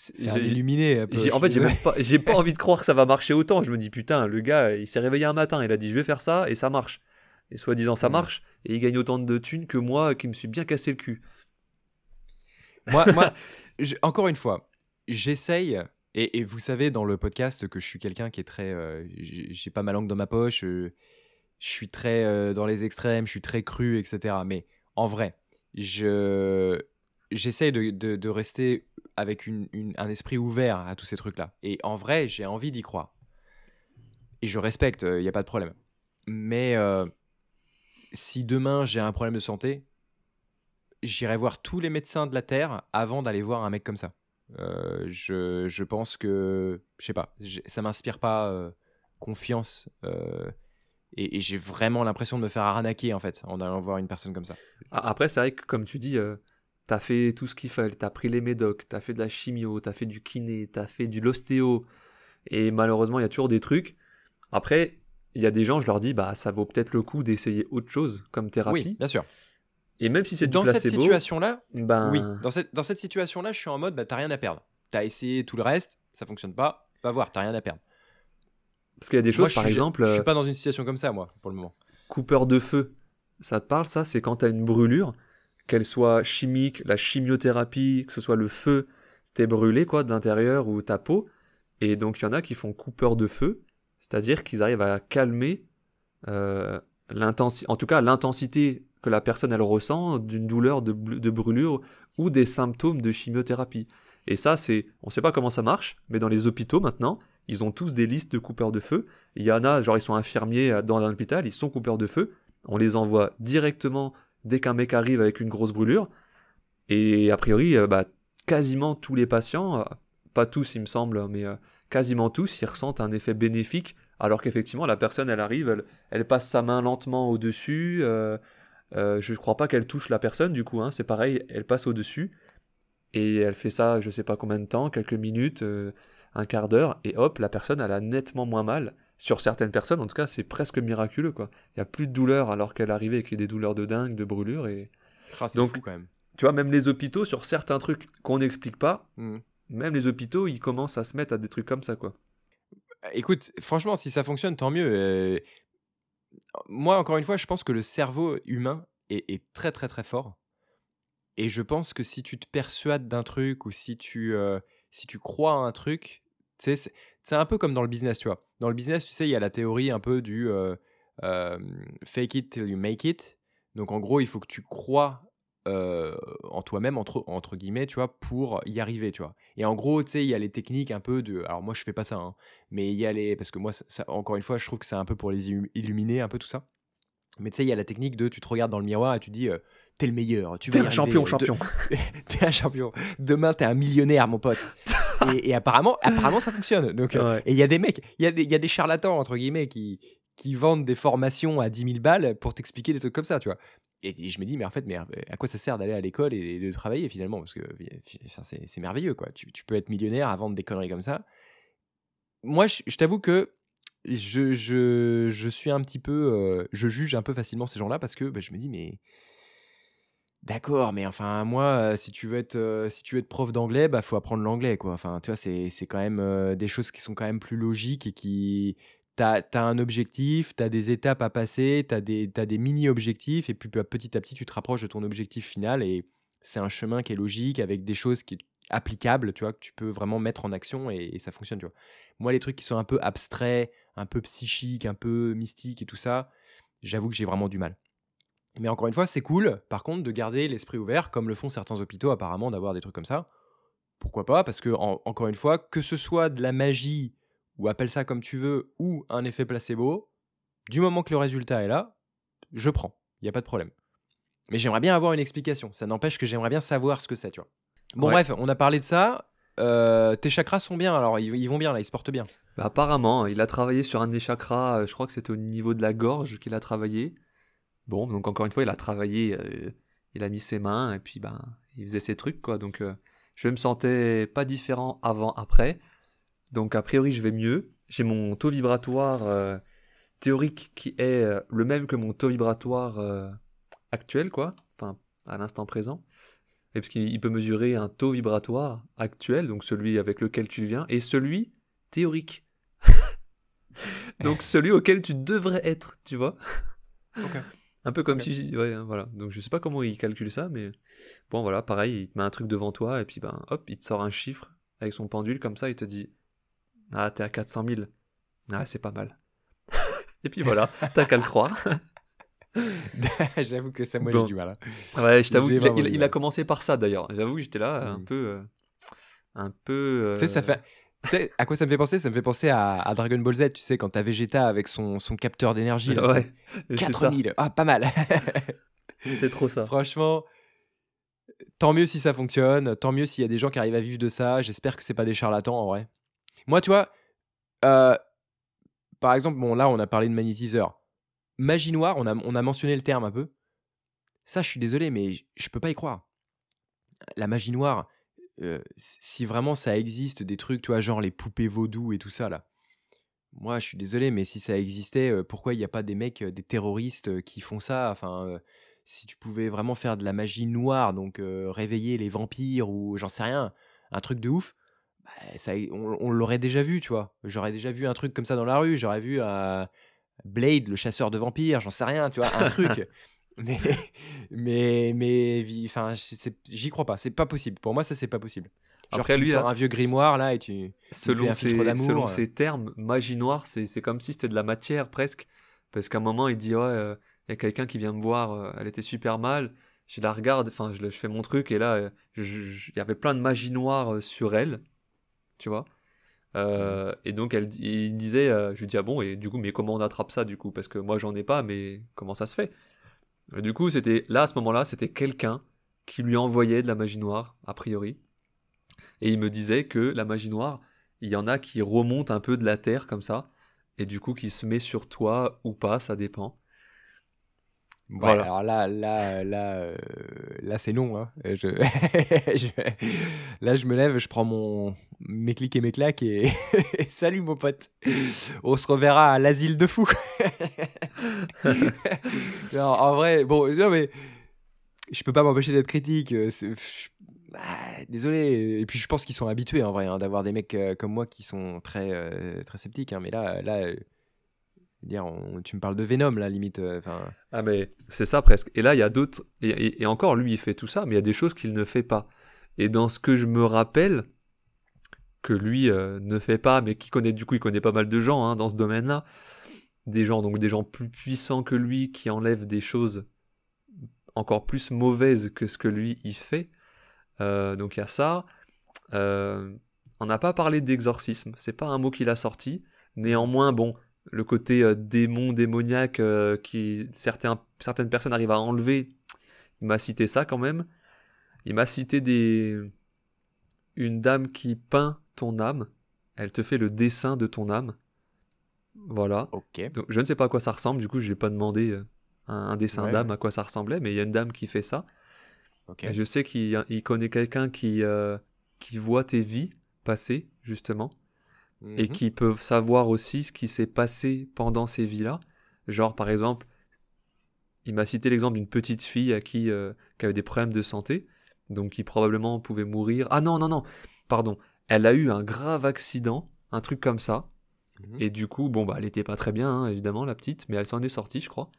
A: c'est illuminé.
B: en fait, j'ai pas, pas envie de croire que ça va marcher autant. Je me dis, putain, le gars, il s'est réveillé un matin, il a dit, je vais faire ça, et ça marche. Et soi-disant, ça marche. Et il gagne autant de thunes que moi qui me suis bien cassé le cul.
A: Moi, moi encore une fois, j'essaye. Et, vous savez, dans le podcast, que je suis quelqu'un qui est très. Euh, j'ai pas ma langue dans ma poche. Euh, je suis très euh, dans les extrêmes. Je suis très cru, etc. Mais en vrai, je. J'essaye de, de, rester avec une, un esprit ouvert à tous ces trucs-là. Et en vrai, j'ai envie d'y croire. Et je respecte, il n'y a pas de problème. Mais si demain j'ai un problème de santé, j'irai voir tous les médecins de la Terre avant d'aller voir un mec comme ça. Euh, je, je, pense que, je sais pas, ça m'inspire pas euh, confiance. Euh, et, j'ai vraiment l'impression de me faire arnaquer en fait en allant voir une personne comme ça.
B: Après, c'est vrai que comme tu dis, t'as fait tout ce qu'il fallait, t'as pris les médocs, t'as fait de la chimio, t'as fait du kiné, t'as fait du l'ostéo. Et malheureusement, il y a toujours des trucs. Après, il y a des gens, je leur dis, bah ça vaut peut-être le coup d'essayer autre chose comme thérapie.
A: Oui, bien sûr.
B: Et même si c'est
A: dans
B: cette
A: situation-là, ben... oui, dans cette, dans cette situation-là, je suis en mode, bah, t'as rien à perdre. T'as essayé tout le reste, ça fonctionne pas, va voir, t'as rien à perdre.
B: Parce qu'il y a des choses, par exemple.
A: Je suis pas dans une situation comme ça, moi, pour le moment.
B: Coupeur de feu, ça te parle, ça? C'est quand t'as une brûlure, qu'elle soit chimique, la chimiothérapie, que ce soit le feu, t'es brûlé, quoi, de l'intérieur ou ta peau. Et donc, il y en a qui font coupeur de feu, c'est-à-dire qu'ils arrivent à calmer euh, l'intensité, en tout cas l'intensité que la personne elle ressent d'une douleur de, de, brûlure ou des symptômes de chimiothérapie. Et ça, c'est, on ne sait pas comment ça marche, mais dans les hôpitaux maintenant, ils ont tous des listes de coupeurs de feu. Il y en a, genre ils sont infirmiers dans un hôpital, ils sont coupeurs de feu. On les envoie directement dès qu'un mec arrive avec une grosse brûlure. Et a priori, euh, bah, quasiment tous les patients, euh, pas tous il me semble, mais euh, quasiment tous, ils ressentent un effet bénéfique, alors qu'effectivement la personne elle arrive, elle, passe sa main lentement au-dessus, je ne crois pas qu'elle touche la personne, du coup, hein, c'est pareil, elle passe au-dessus, et elle fait ça, je sais pas combien de temps, quelques minutes, un quart d'heure, et hop, la personne, elle a nettement moins mal. Sur certaines personnes, en tout cas, c'est presque miraculeux, quoi. Il y a plus de douleur alors qu'elle arrivait avec des douleurs de dingue, de brûlure, et...
A: Ah, Donc, fou, quand même.
B: Tu vois, même les hôpitaux, sur certains trucs qu'on n'explique pas, mmh. même les hôpitaux, ils commencent à se mettre à des trucs comme ça, quoi.
A: Écoute, franchement, si ça fonctionne, tant mieux. Euh, moi, encore une fois, je pense que le cerveau humain est, très, très, très fort. Et je pense que si tu te persuades d'un truc ou si tu, euh, si tu crois à un truc, c'est un peu comme dans le business, tu vois. Dans le business, tu sais, il y a la théorie un peu du euh, euh, fake it till you make it. Donc, en gros, il faut que tu crois euh, en toi-même, entre, entre guillemets, tu vois, pour y arriver, tu vois. Et en gros, tu sais, il y a les techniques un peu de... Alors moi, je fais pas ça, hein, mais il y a les... Parce que moi, ça, encore une fois, je trouve que c'est un peu pour les illuminer, un peu tout ça. Mais tu sais, il y a la technique de tu te regardes dans le miroir et tu dis euh, t'es le meilleur. Tu
B: es un champion, champion.
A: t'es un champion. Demain, t'es un millionnaire, mon pote. et, apparemment, apparemment, ça fonctionne. Donc, euh, et il y a des mecs, il y, a des, y a des charlatans entre guillemets qui qui vendent des formations à 10 000 balles pour t'expliquer des trucs comme ça, tu vois. Et, je me dis, mais en fait, mais à quoi ça sert d'aller à l'école et, de travailler finalement? Parce que c'est merveilleux, quoi. Tu, peux être millionnaire à vendre des conneries comme ça. Moi, je, t'avoue que je, je, suis un petit peu. Euh, je juge un peu facilement ces gens-là parce que bah, je me dis, mais. D'accord, mais enfin, moi, euh, si tu veux être, euh, si tu veux être prof d'anglais, bah, faut apprendre l'anglais, quoi. Enfin, tu vois, c'est quand même des choses qui sont quand même plus logiques et qui, tu as, un objectif, tu as des étapes à passer, tu as des, des mini-objectifs, et puis bah, petit à petit, tu te rapproches de ton objectif final, et c'est un chemin qui est logique, avec des choses qui sont applicables, tu vois, que tu peux vraiment mettre en action, et, ça fonctionne, tu vois. Moi, les trucs qui sont un peu abstraits, un peu psychiques, un peu mystiques et tout ça, j'avoue que j'ai vraiment du mal. Mais encore une fois, c'est cool, par contre, de garder l'esprit ouvert, comme le font certains hôpitaux apparemment, d'avoir des trucs comme ça. Pourquoi pas Parce que, encore une fois, que ce soit de la magie ou appelle ça comme tu veux, ou un effet placebo, du moment que le résultat est là, je prends. Il n'y a pas de problème. Mais j'aimerais bien avoir une explication. Ça n'empêche que j'aimerais bien savoir ce que c'est, tu vois. Bon, bref, on a parlé de ça. Euh, tes chakras sont bien, alors ils, vont bien, là, ils se portent bien.
B: Bah, apparemment, il a travaillé sur un des chakras, euh, je crois que c'était au niveau de la gorge qu'il a travaillé. Bon, donc encore une fois, il a travaillé, euh, il a mis ses mains et puis ben, il faisait ses trucs quoi. Donc euh, je me sentais pas différent avant, après. Donc a priori, je vais mieux. J'ai mon taux vibratoire euh, théorique qui est le même que mon taux vibratoire actuel quoi. Enfin, à l'instant présent. Et parce qu'il peut mesurer un taux vibratoire actuel, donc celui avec lequel tu viens, et celui théorique. donc celui auquel tu devrais être, tu vois. Un peu comme si, ouais, voilà. Donc je sais pas comment il calcule ça, mais bon voilà, pareil, il te met un truc devant toi et puis ben hop, il te sort un chiffre avec son pendule comme ça, il te dit ah t'es à 400 000, ah c'est pas mal. et puis voilà, t'as qu'à le croire.
A: J'avoue que ça, moi, j'ai du mal.
B: Hein. Ouais, je t'avoue il, a commencé par ça d'ailleurs. J'avoue que j'étais là un mm. peu. Euh, un peu.
A: Tu sais, ça fait. Tu sais, à quoi ça me fait penser? Ça me fait penser à, Dragon Ball Z, tu sais, quand t'as Vegeta avec son, son capteur d'énergie.
B: Ouais,
A: c'est ça. Ah, pas mal.
B: c'est trop ça.
A: Franchement, tant mieux si ça fonctionne, tant mieux s'il y a des gens qui arrivent à vivre de ça. J'espère que c'est pas des charlatans en vrai. Moi, tu vois, euh, par exemple, bon, là, on a parlé de magnétiseur magie noire, on a, on a mentionné le terme un peu. Ça, je suis désolé, mais je peux pas y croire. La magie noire, si vraiment ça existe, des trucs, tu vois, genre les poupées vaudou et tout ça, là. Moi, je suis désolé, mais si ça existait, pourquoi il n'y a pas des mecs, des terroristes qui font ça? Enfin, si tu pouvais vraiment faire de la magie noire, donc réveiller les vampires ou j'en sais rien, un truc de ouf, bah, ça, on, l'aurait déjà vu, tu vois. J'aurais déjà vu un truc comme ça dans la rue, j'aurais vu Blade, le chasseur de vampires, j'en sais rien, tu vois, un truc. mais, mais, mais, enfin, j'y crois pas. C'est pas possible. Pour moi, ça, c'est pas possible. Genre, Après, lui, un vieux grimoire là et tu.
B: Selon, ses, selon ses termes, magie noire, c'est comme si c'était de la matière presque. Parce qu'à un moment, il dit Ouais, euh, il y a quelqu'un qui vient me voir, euh, elle était super mal. Je la regarde, enfin, je, je, fais mon truc et là, euh, il y avait plein de magie noire sur elle. Tu vois? Euh, et donc elle, il disait, euh, je lui dis ah bon et du coup mais comment on attrape ça du coup? Parce que moi j'en ai pas mais comment ça se fait? Du coup c'était là à ce moment-là c'était quelqu'un qui lui envoyait de la magie noire a priori. Et il me disait que la magie noire il y en a qui remontent un peu de la terre comme ça et du coup qui se met sur toi ou pas ça dépend
A: voilà. alors là, là, là, euh, là, c'est non. Hein. Je... Là, je me lève, je prends mon mes clics et mes claques et salut mon pote. On se reverra à l'asile de fous. en vrai, bon, non mais je peux pas m'empêcher d'être critique. Euh, ah, désolé. Et puis je pense qu'ils sont habitués en vrai hein, d'avoir des mecs euh, comme moi qui sont très très sceptiques. Hein. Mais là, là Dire, tu me parles de Venom, là, limite. Euh,
B: ah, mais c'est ça presque. Et là, il y a d'autres. Et, encore, lui, il fait tout ça, mais il y a des choses qu'il ne fait pas. Et dans ce que je me rappelle, que lui euh, ne fait pas, mais qui connaît, du coup, il connaît pas mal de gens hein, dans ce domaine-là. Des gens, donc des gens plus puissants que lui, qui enlèvent des choses encore plus mauvaises que ce que lui, il fait. Euh, donc il y a ça. on n'a pas parlé d'exorcisme, c'est pas un mot qu'il a sorti. Néanmoins, bon, le côté euh, démon, démoniaque euh, qui certains, certaines personnes arrivent à enlever. Il m'a cité ça quand même. Il m'a cité des une dame qui peint ton âme. Elle te fait le dessin de ton âme. Voilà.
A: Ok.
B: Donc, je ne sais pas à quoi ça ressemble. Du coup, je n'ai pas demandé euh, un, dessin d'âme à quoi ça ressemblait, mais il y a une dame qui fait ça. Je sais qu'il connaît quelqu'un qui qui voit tes vies passer justement et mhm. qui peuvent savoir aussi ce qui s'est passé pendant ces vies-là. Genre, par exemple, il m'a cité l'exemple d'une petite fille à qui, euh, qui avait des problèmes de santé, donc qui probablement pouvait mourir. Ah non, non, non, pardon. Elle a eu un grave accident, un truc comme ça. Mhm. Et du coup, bon, bah, elle était pas très bien, hein, évidemment, la petite, mais elle s'en est sortie, je crois.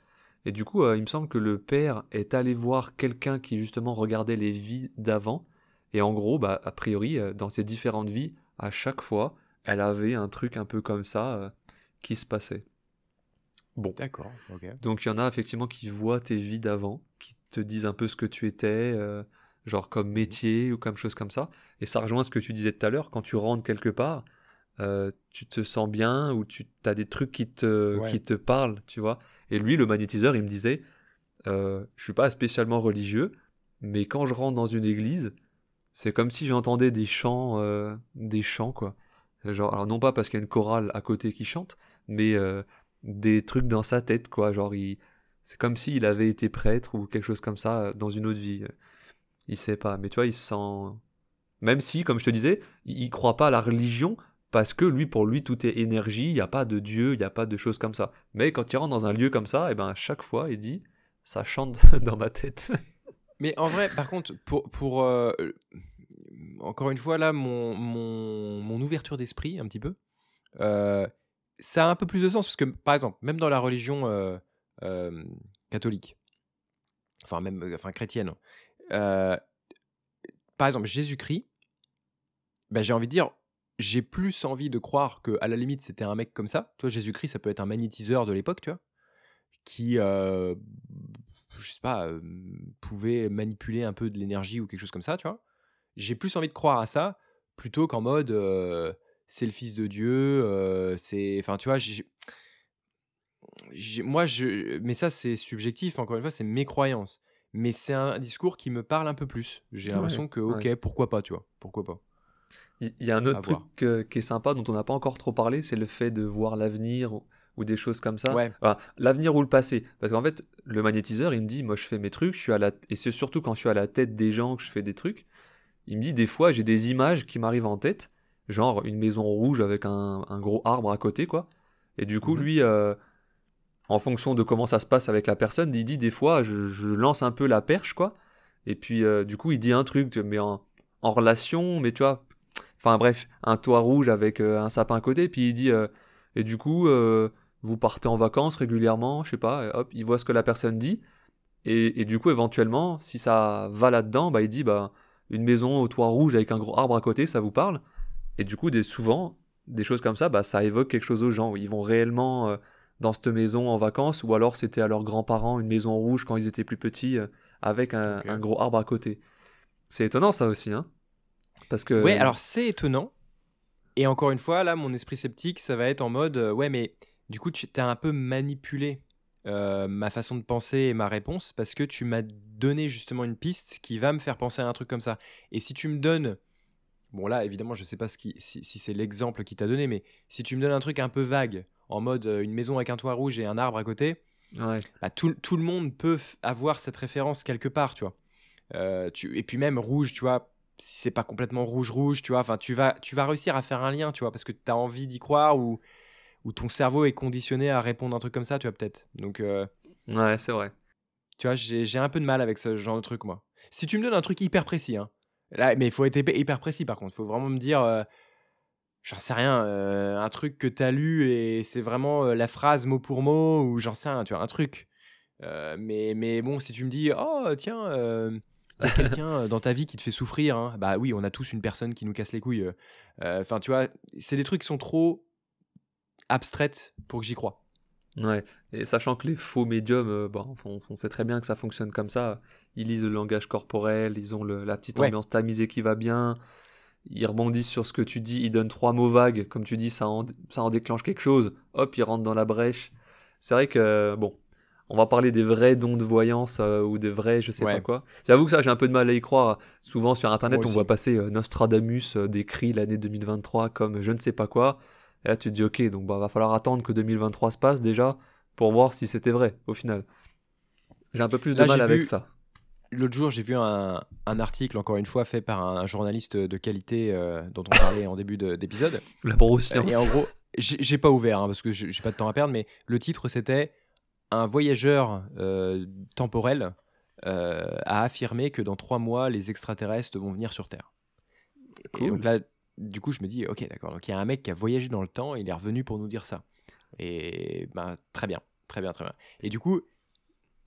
B: Et du coup, euh, il me semble que le père est allé voir quelqu'un qui justement regardait les vies d'avant. Et en gros, bah, a priori, euh, dans ces différentes vies, à chaque fois, elle avait un truc un peu comme ça euh, qui se passait.
A: Bon. D'accord.
B: Donc il y en a effectivement qui voient tes vies d'avant, qui te disent un peu ce que tu étais, euh, genre comme métier ou comme chose comme ça. Et ça rejoint ce que tu disais tout à l'heure, quand tu rentres quelque part, euh, tu te sens bien ou tu as des trucs qui te, qui te parlent, tu vois. Et lui, le magnétiseur, il me disait, je suis pas spécialement religieux, mais quand je rentre dans une église, c'est comme si j'entendais des chants, des chants quoi. Genre, alors non pas parce qu'il y a une chorale à côté qui chante, mais euh, des trucs dans sa tête, quoi. Genre, c'est comme s'il avait été prêtre ou quelque chose comme ça euh, dans une autre vie. Il sait pas, mais tu vois, il se sent. Même si, comme je te disais, il croit pas à la religion parce que lui, pour lui, tout est énergie, il n'y a pas de Dieu, il n'y a pas de choses comme ça. Mais quand il rentre dans un lieu comme ça, et eh ben, à chaque fois, il dit ça chante dans ma tête.
A: Mais en vrai, par contre, pour, pour euh, encore une fois, là, mon, mon, ouverture d'esprit, un petit peu, euh, ça a un peu plus de sens parce que, par exemple, même dans la religion euh, catholique, enfin, même enfin, chrétienne, par exemple, Jésus-Christ, ben, j'ai envie de dire, j'ai plus envie de croire que à la limite c'était un mec comme ça. Toi, Jésus-Christ, ça peut être un magnétiseur de l'époque, tu vois, qui, euh, je sais pas, euh, pouvait manipuler un peu de l'énergie ou quelque chose comme ça, tu vois. J'ai plus envie de croire à ça plutôt qu'en mode euh, c'est le fils de Dieu, c'est, enfin, tu vois, moi, je, mais ça c'est subjectif. Encore une fois, c'est mes croyances. Mais c'est un discours qui me parle un peu plus. J'ai l'impression que, ok, pourquoi pas, tu vois, pourquoi pas.
B: Il y a un autre truc qui est sympa dont on n'a pas encore trop parlé, c'est le fait de voir l'avenir ou, des choses comme ça. l'avenir ou le passé. Parce qu'en fait, le magnétiseur, il me dit, moi je fais mes trucs, je suis à la... et c'est surtout quand je suis à la tête des gens que je fais des trucs. Il me dit, des fois, j'ai des images qui m'arrivent en tête, genre une maison rouge avec un, gros arbre à côté, quoi. Et du coup, mhm. lui, euh, en fonction de comment ça se passe avec la personne, il dit, des fois, je, lance un peu la perche, quoi. Et puis, euh, du coup, il dit un truc, mais en, en relation, mais tu vois, Enfin bref, un toit rouge avec euh, un sapin à côté, puis il dit et du coup vous partez en vacances régulièrement, je sais pas, hop, il voit ce que la personne dit et, du coup éventuellement si ça va là-dedans, bah il dit bah une maison au toit rouge avec un gros arbre à côté, ça vous parle? Et du coup des souvent des choses comme ça, bah ça évoque quelque chose aux gens, ils vont réellement dans cette maison en vacances ou alors c'était à leurs grands-parents une maison rouge quand ils étaient plus petits avec un, un gros arbre à côté. C'est étonnant ça aussi, hein. Parce que...
A: Ouais, alors c'est étonnant. Et encore une fois, là, mon esprit sceptique, ça va être en mode, euh, ouais, mais du coup, tu as un peu manipulé euh, ma façon de penser et ma réponse parce que tu m'as donné justement une piste qui va me faire penser à un truc comme ça. Et si tu me donnes, bon là, évidemment, je sais pas ce qui, si, c'est l'exemple qui t'a donné, mais si tu me donnes un truc un peu vague, en mode euh, une maison avec un toit rouge et un arbre à côté,
B: ouais.
A: bah, tout, tout, le monde peut avoir cette référence quelque part, tu vois. tu, et puis même rouge, tu vois, si c'est pas complètement rouge rouge, tu vois, enfin tu vas tu vas réussir à faire un lien, tu vois, parce que tu as envie d'y croire ou ou ton cerveau est conditionné à répondre à un truc comme ça, tu vois peut-être. Donc euh,
B: ouais, c'est vrai.
A: Tu vois, j'ai un peu de mal avec ce genre de truc moi. Si tu me donnes un truc hyper précis hein. Là, mais il faut être hyper précis par contre, il faut vraiment me dire euh, j'en sais rien, euh, un truc que tu as lu et c'est vraiment la phrase mot pour mot ou j'en sais rien, tu vois, un truc. mais, mais bon, si tu me dis, oh tiens, il y a quelqu'un dans ta vie qui te fait souffrir, hein. bah oui, on a tous une personne qui nous casse les couilles. Euh, enfin, tu vois, c'est des trucs qui sont trop abstraites pour que j'y croie.
B: Ouais, et sachant que les faux médiums, bon, on, sait très bien que ça fonctionne comme ça. Ils lisent le langage corporel, ils ont la petite ambiance tamisée qui va bien, ils rebondissent sur ce que tu dis, ils donnent trois mots vagues, comme tu dis, ça en, ça en déclenche quelque chose, hop, ils rentrent dans la brèche. C'est vrai que, bon, on va parler des vrais dons de voyance euh, ou des vrais je sais pas quoi. J'avoue que ça j'ai un peu de mal à y croire. Souvent sur internet on voit passer euh, Nostradamus euh, décrit l'année 2023 comme je ne sais pas quoi. Et là tu te dis ok donc bah va falloir attendre que 2023 se passe déjà pour voir si c'était vrai au final. J'ai un peu plus de mal avec ça.
A: L'autre jour, j'ai vu un, article, encore une fois, fait par un journaliste de qualité dont on parlait en début d'épisode.
B: La
A: Et en gros, j'ai pas ouvert hein, parce que j'ai pas de temps à perdre, mais le titre c'était un voyageur euh, temporel euh, a affirmé que dans trois mois, les extraterrestres vont venir sur Terre. Et donc là, du coup, je me dis, ok, d'accord. Donc il y a un mec qui a voyagé dans le temps, il est revenu pour nous dire ça. Et ben, très bien, très bien, très bien. Et du coup,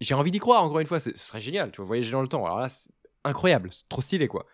A: j'ai envie d'y croire, encore une fois, ce serait génial, tu vois, voyager dans le temps. Alors là, incroyable, trop stylé, quoi.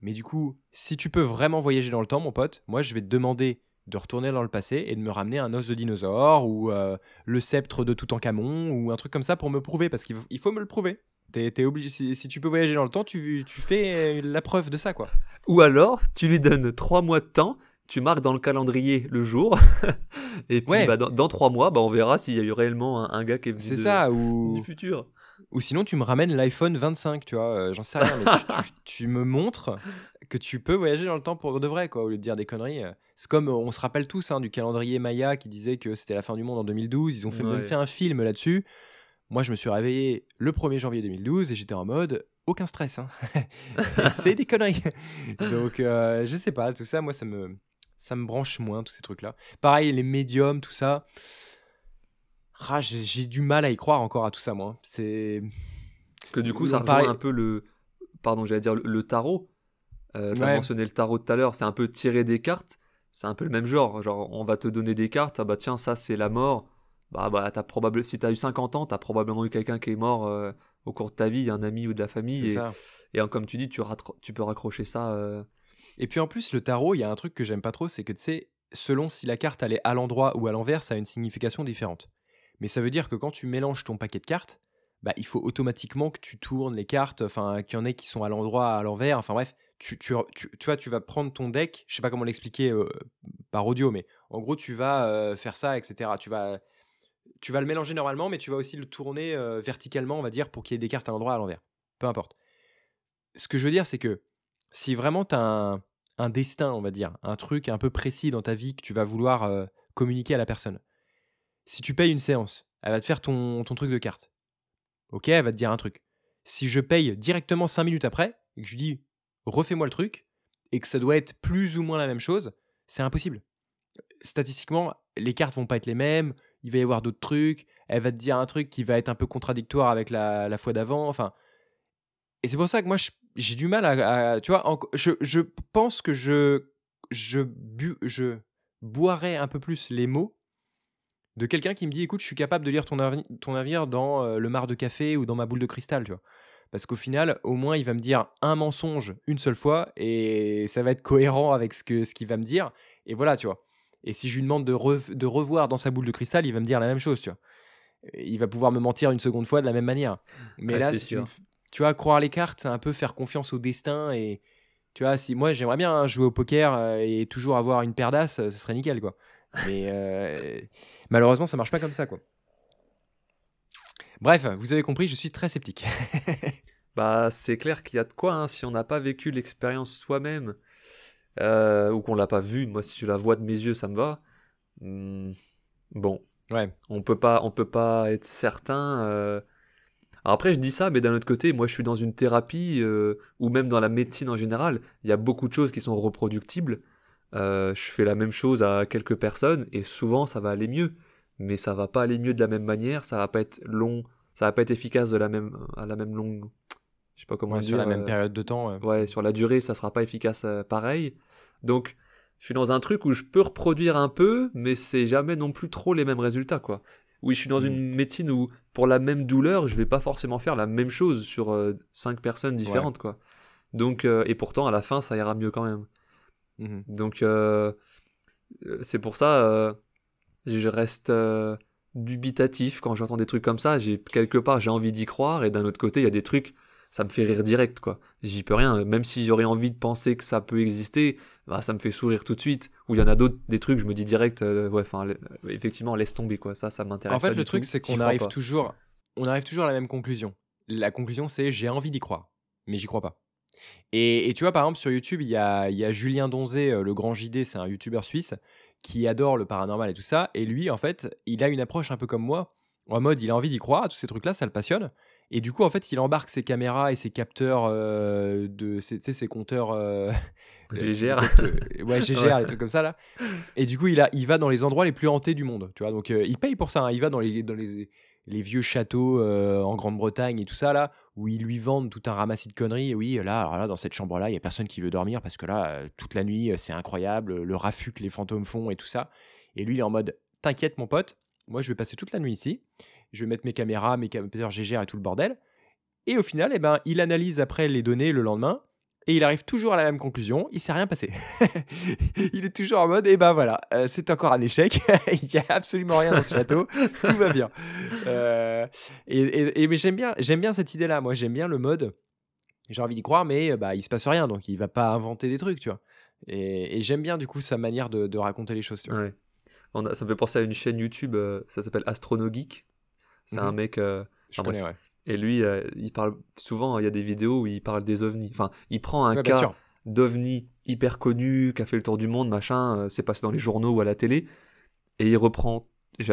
A: Mais du coup, si tu peux vraiment voyager dans le temps, mon pote, moi, je vais te demander de retourner dans le passé et de me ramener un os de dinosaure ou euh, le sceptre de Toutankhamon ou un truc comme ça pour me prouver parce qu'il faut, me le prouver. T'es, obligé, si, tu peux voyager dans le temps, tu, tu fais la preuve de ça, quoi.
B: Ou alors, tu lui donnes trois mois de temps, tu marques dans le calendrier le jour, et puis bah, dans, trois mois, bah, on verra s'il y a eu réellement un, gars qui est venu
A: C'est ça, ou...
B: du futur.
A: Ou sinon, tu me ramènes l'iPhone 25, tu vois, euh, j'en sais rien, mais tu, me montres que tu peux voyager dans le temps pour de vrai, quoi, au lieu de dire des conneries. Euh. C'est comme, on se rappelle tous hein, du calendrier Maya qui disait que c'était la fin du monde en 2012. Ils ont fait, même fait un film là-dessus. Moi, je me suis réveillé le 1er janvier 2012 et j'étais en mode aucun stress. Hein. c'est des conneries. Donc, euh, je sais pas, tout ça, moi, ça me, ça me branche moins, tous ces trucs-là. Pareil, les médiums, tout ça. Ah, j'ai du mal à y croire encore à tout ça, moi. C'est.
B: Parce que du coup, ça rejoint un peu le. Pardon, j'allais dire le, tarot. Euh, tu as mentionné le tarot tout à l'heure, c'est un peu tirer des cartes. C'est un peu le même genre. Genre, on va te donner des cartes. Ah bah tiens, ça c'est la mort. Bah, bah as probable... si t'as eu 50 ans, t'as probablement eu quelqu'un qui est mort euh, au cours de ta vie, un ami ou de la famille. Et, ça. et comme tu dis, tu, tu peux raccrocher ça. Euh.
A: Et puis en plus, le tarot, il y a un truc que j'aime pas trop, c'est que tu sais, selon si la carte elle est à l'endroit ou à l'envers, ça a une signification différente. Mais ça veut dire que quand tu mélanges ton paquet de cartes, bah, il faut automatiquement que tu tournes les cartes, enfin qu'il y en ait qui sont à l'endroit, à l'envers, enfin bref, tu, tu, tu, vois, tu vas prendre ton deck, je sais pas comment l'expliquer euh, par audio, mais en gros, tu vas euh, faire ça, etc. Tu vas, tu vas le mélanger normalement, mais tu vas aussi le tourner euh, verticalement, on va dire, pour qu'il y ait des cartes à l'endroit, à l'envers. Peu importe. Ce que je veux dire, c'est que si vraiment tu as un, destin, on va dire, un truc un peu précis dans ta vie que tu vas vouloir communiquer à la personne, si tu payes une séance, elle va te faire ton, ton truc de carte. Ok, elle va te dire un truc. Si je paye directement 5 minutes après, et que je lui dis refais-moi le truc, et que ça doit être plus ou moins la même chose, c'est impossible. Statistiquement, les cartes vont pas être les mêmes, il va y avoir d'autres trucs, elle va te dire un truc qui va être un peu contradictoire avec la, la fois d'avant, enfin... Et c'est pour ça que moi, j'ai du mal à... tu vois, je, je, pense que je, je, bu, je boirais un peu plus les mots de quelqu'un qui me dit, écoute, je suis capable de lire ton, ton navire dans euh, le mar de café ou dans ma boule de cristal, tu vois. Parce qu'au final, au moins, il va me dire un mensonge une seule fois et ça va être cohérent avec ce qu'il ce va me dire. Et voilà, tu vois. Et si je lui demande de, de, revoir dans sa boule de cristal, il va me dire la même chose, tu vois. Il va pouvoir me mentir une seconde fois de la même manière. Mais là, tu, tu, vois, croire les cartes, c'est un peu faire confiance au destin. Et tu vois, si moi, j'aimerais bien hein, jouer au poker euh, et toujours avoir une paire d'as, ce serait nickel, quoi. Mais euh, malheureusement, ça marche pas comme ça, quoi. Bref, vous avez compris, je suis très sceptique.
B: bah, c'est clair qu'il y a de quoi, hein, si on n'a pas vécu l'expérience soi-même, euh, ou qu'on l'a pas vue, moi si je la vois de mes yeux, ça me va. Hmm, bon, ouais. on peut pas, on peut pas être certain. Euh. Alors après, je dis ça, mais d'un autre côté, moi je suis dans une thérapie, euh, ou même dans la médecine en général, il y a beaucoup de choses qui sont reproductibles. je fais la même chose à quelques personnes, et souvent ça va aller mieux mais ça va pas aller mieux de la même manière, ça va pas être long, ça va pas être efficace de la même, à la même longue,
A: je sais pas comment dire. Sur la même euh, période de temps.
B: Ouais. sur la durée, ça sera pas efficace euh, pareil. Donc, je suis dans un truc où je peux reproduire un peu, mais c'est jamais non plus trop les mêmes résultats, quoi. Oui, je suis dans mm. une médecine où, pour la même douleur, je vais pas forcément faire la même chose sur euh, cinq personnes différentes, quoi. Donc, et pourtant, à la fin, ça ira mieux quand même. Mm-hmm. Donc, c'est pour ça, je reste dubitatif quand j'entends des trucs comme ça. J'ai quelque part j'ai envie d'y croire et d'un autre côté il y a des trucs ça me fait rire direct quoi. J'y peux rien. Même si j'aurais envie de penser que ça peut exister, bah, ça me fait sourire tout de suite. Ou il y en a d'autres des trucs je me dis direct euh, ouais enfin effectivement laisse tomber quoi. Ça ça m'intéresse.
A: En fait le truc c'est qu'on arrive toujours on arrive toujours à la même conclusion. La conclusion c'est j'ai envie d'y croire mais j'y crois pas. Et, tu vois, par exemple, sur YouTube, il y a, il y a Julien Donzé, euh, le grand JD, c'est un YouTuber suisse, qui adore le paranormal et tout ça. Et lui, en fait, il a une approche un peu comme moi, en mode, il a envie d'y croire, tous ces trucs-là, ça le passionne. Et du coup, en fait, il embarque ses caméras et ses capteurs euh, de, ses, ses compteurs. Euh,
B: GGR.
A: Euh, ouais, GGR, les trucs comme ça là. Et du coup, il, a, il va dans les endroits les plus hantés du monde, tu vois. Donc, il paye pour ça. Hein. Il va dans les, dans les, les vieux châteaux euh, en Grande-Bretagne et tout ça, là, où ils lui vendent tout un ramassis de conneries. Et oui, là, alors là dans cette chambre-là, il n'y a personne qui veut dormir parce que là, euh, toute la nuit, euh, c'est incroyable, le raffut que les fantômes font et tout ça. Et lui, il est en mode T'inquiète, mon pote, moi, je vais passer toute la nuit ici. Je vais mettre mes caméras, mes capteurs GGR et tout le bordel. Et au final, eh ben, il analyse après les données le lendemain et il arrive toujours à la même conclusion, il s'est rien passé. il est toujours en mode, et eh ben voilà, euh, c'est encore un échec, il n'y a absolument rien dans ce château, tout va bien. Euh, et, mais j'aime bien, j'aime bien cette idée-là, moi j'aime bien le mode, j'ai envie d'y croire, mais bah, il se passe rien, donc il va pas inventer des trucs, tu vois. Et, j'aime bien du coup sa manière de, raconter les choses, tu vois.
B: Ouais. ça me fait penser à une chaîne YouTube, euh, ça s'appelle Astronogeek. C'est un mhm. mec...
A: Je connais, ouais
B: et lui, euh, il parle souvent, il y a des vidéos où il parle des ovnis. Enfin, il prend un cas d'ovni hyper connu, qui a fait le tour du monde, machin, euh, c'est passé dans les journaux ou à la télé, et il reprend.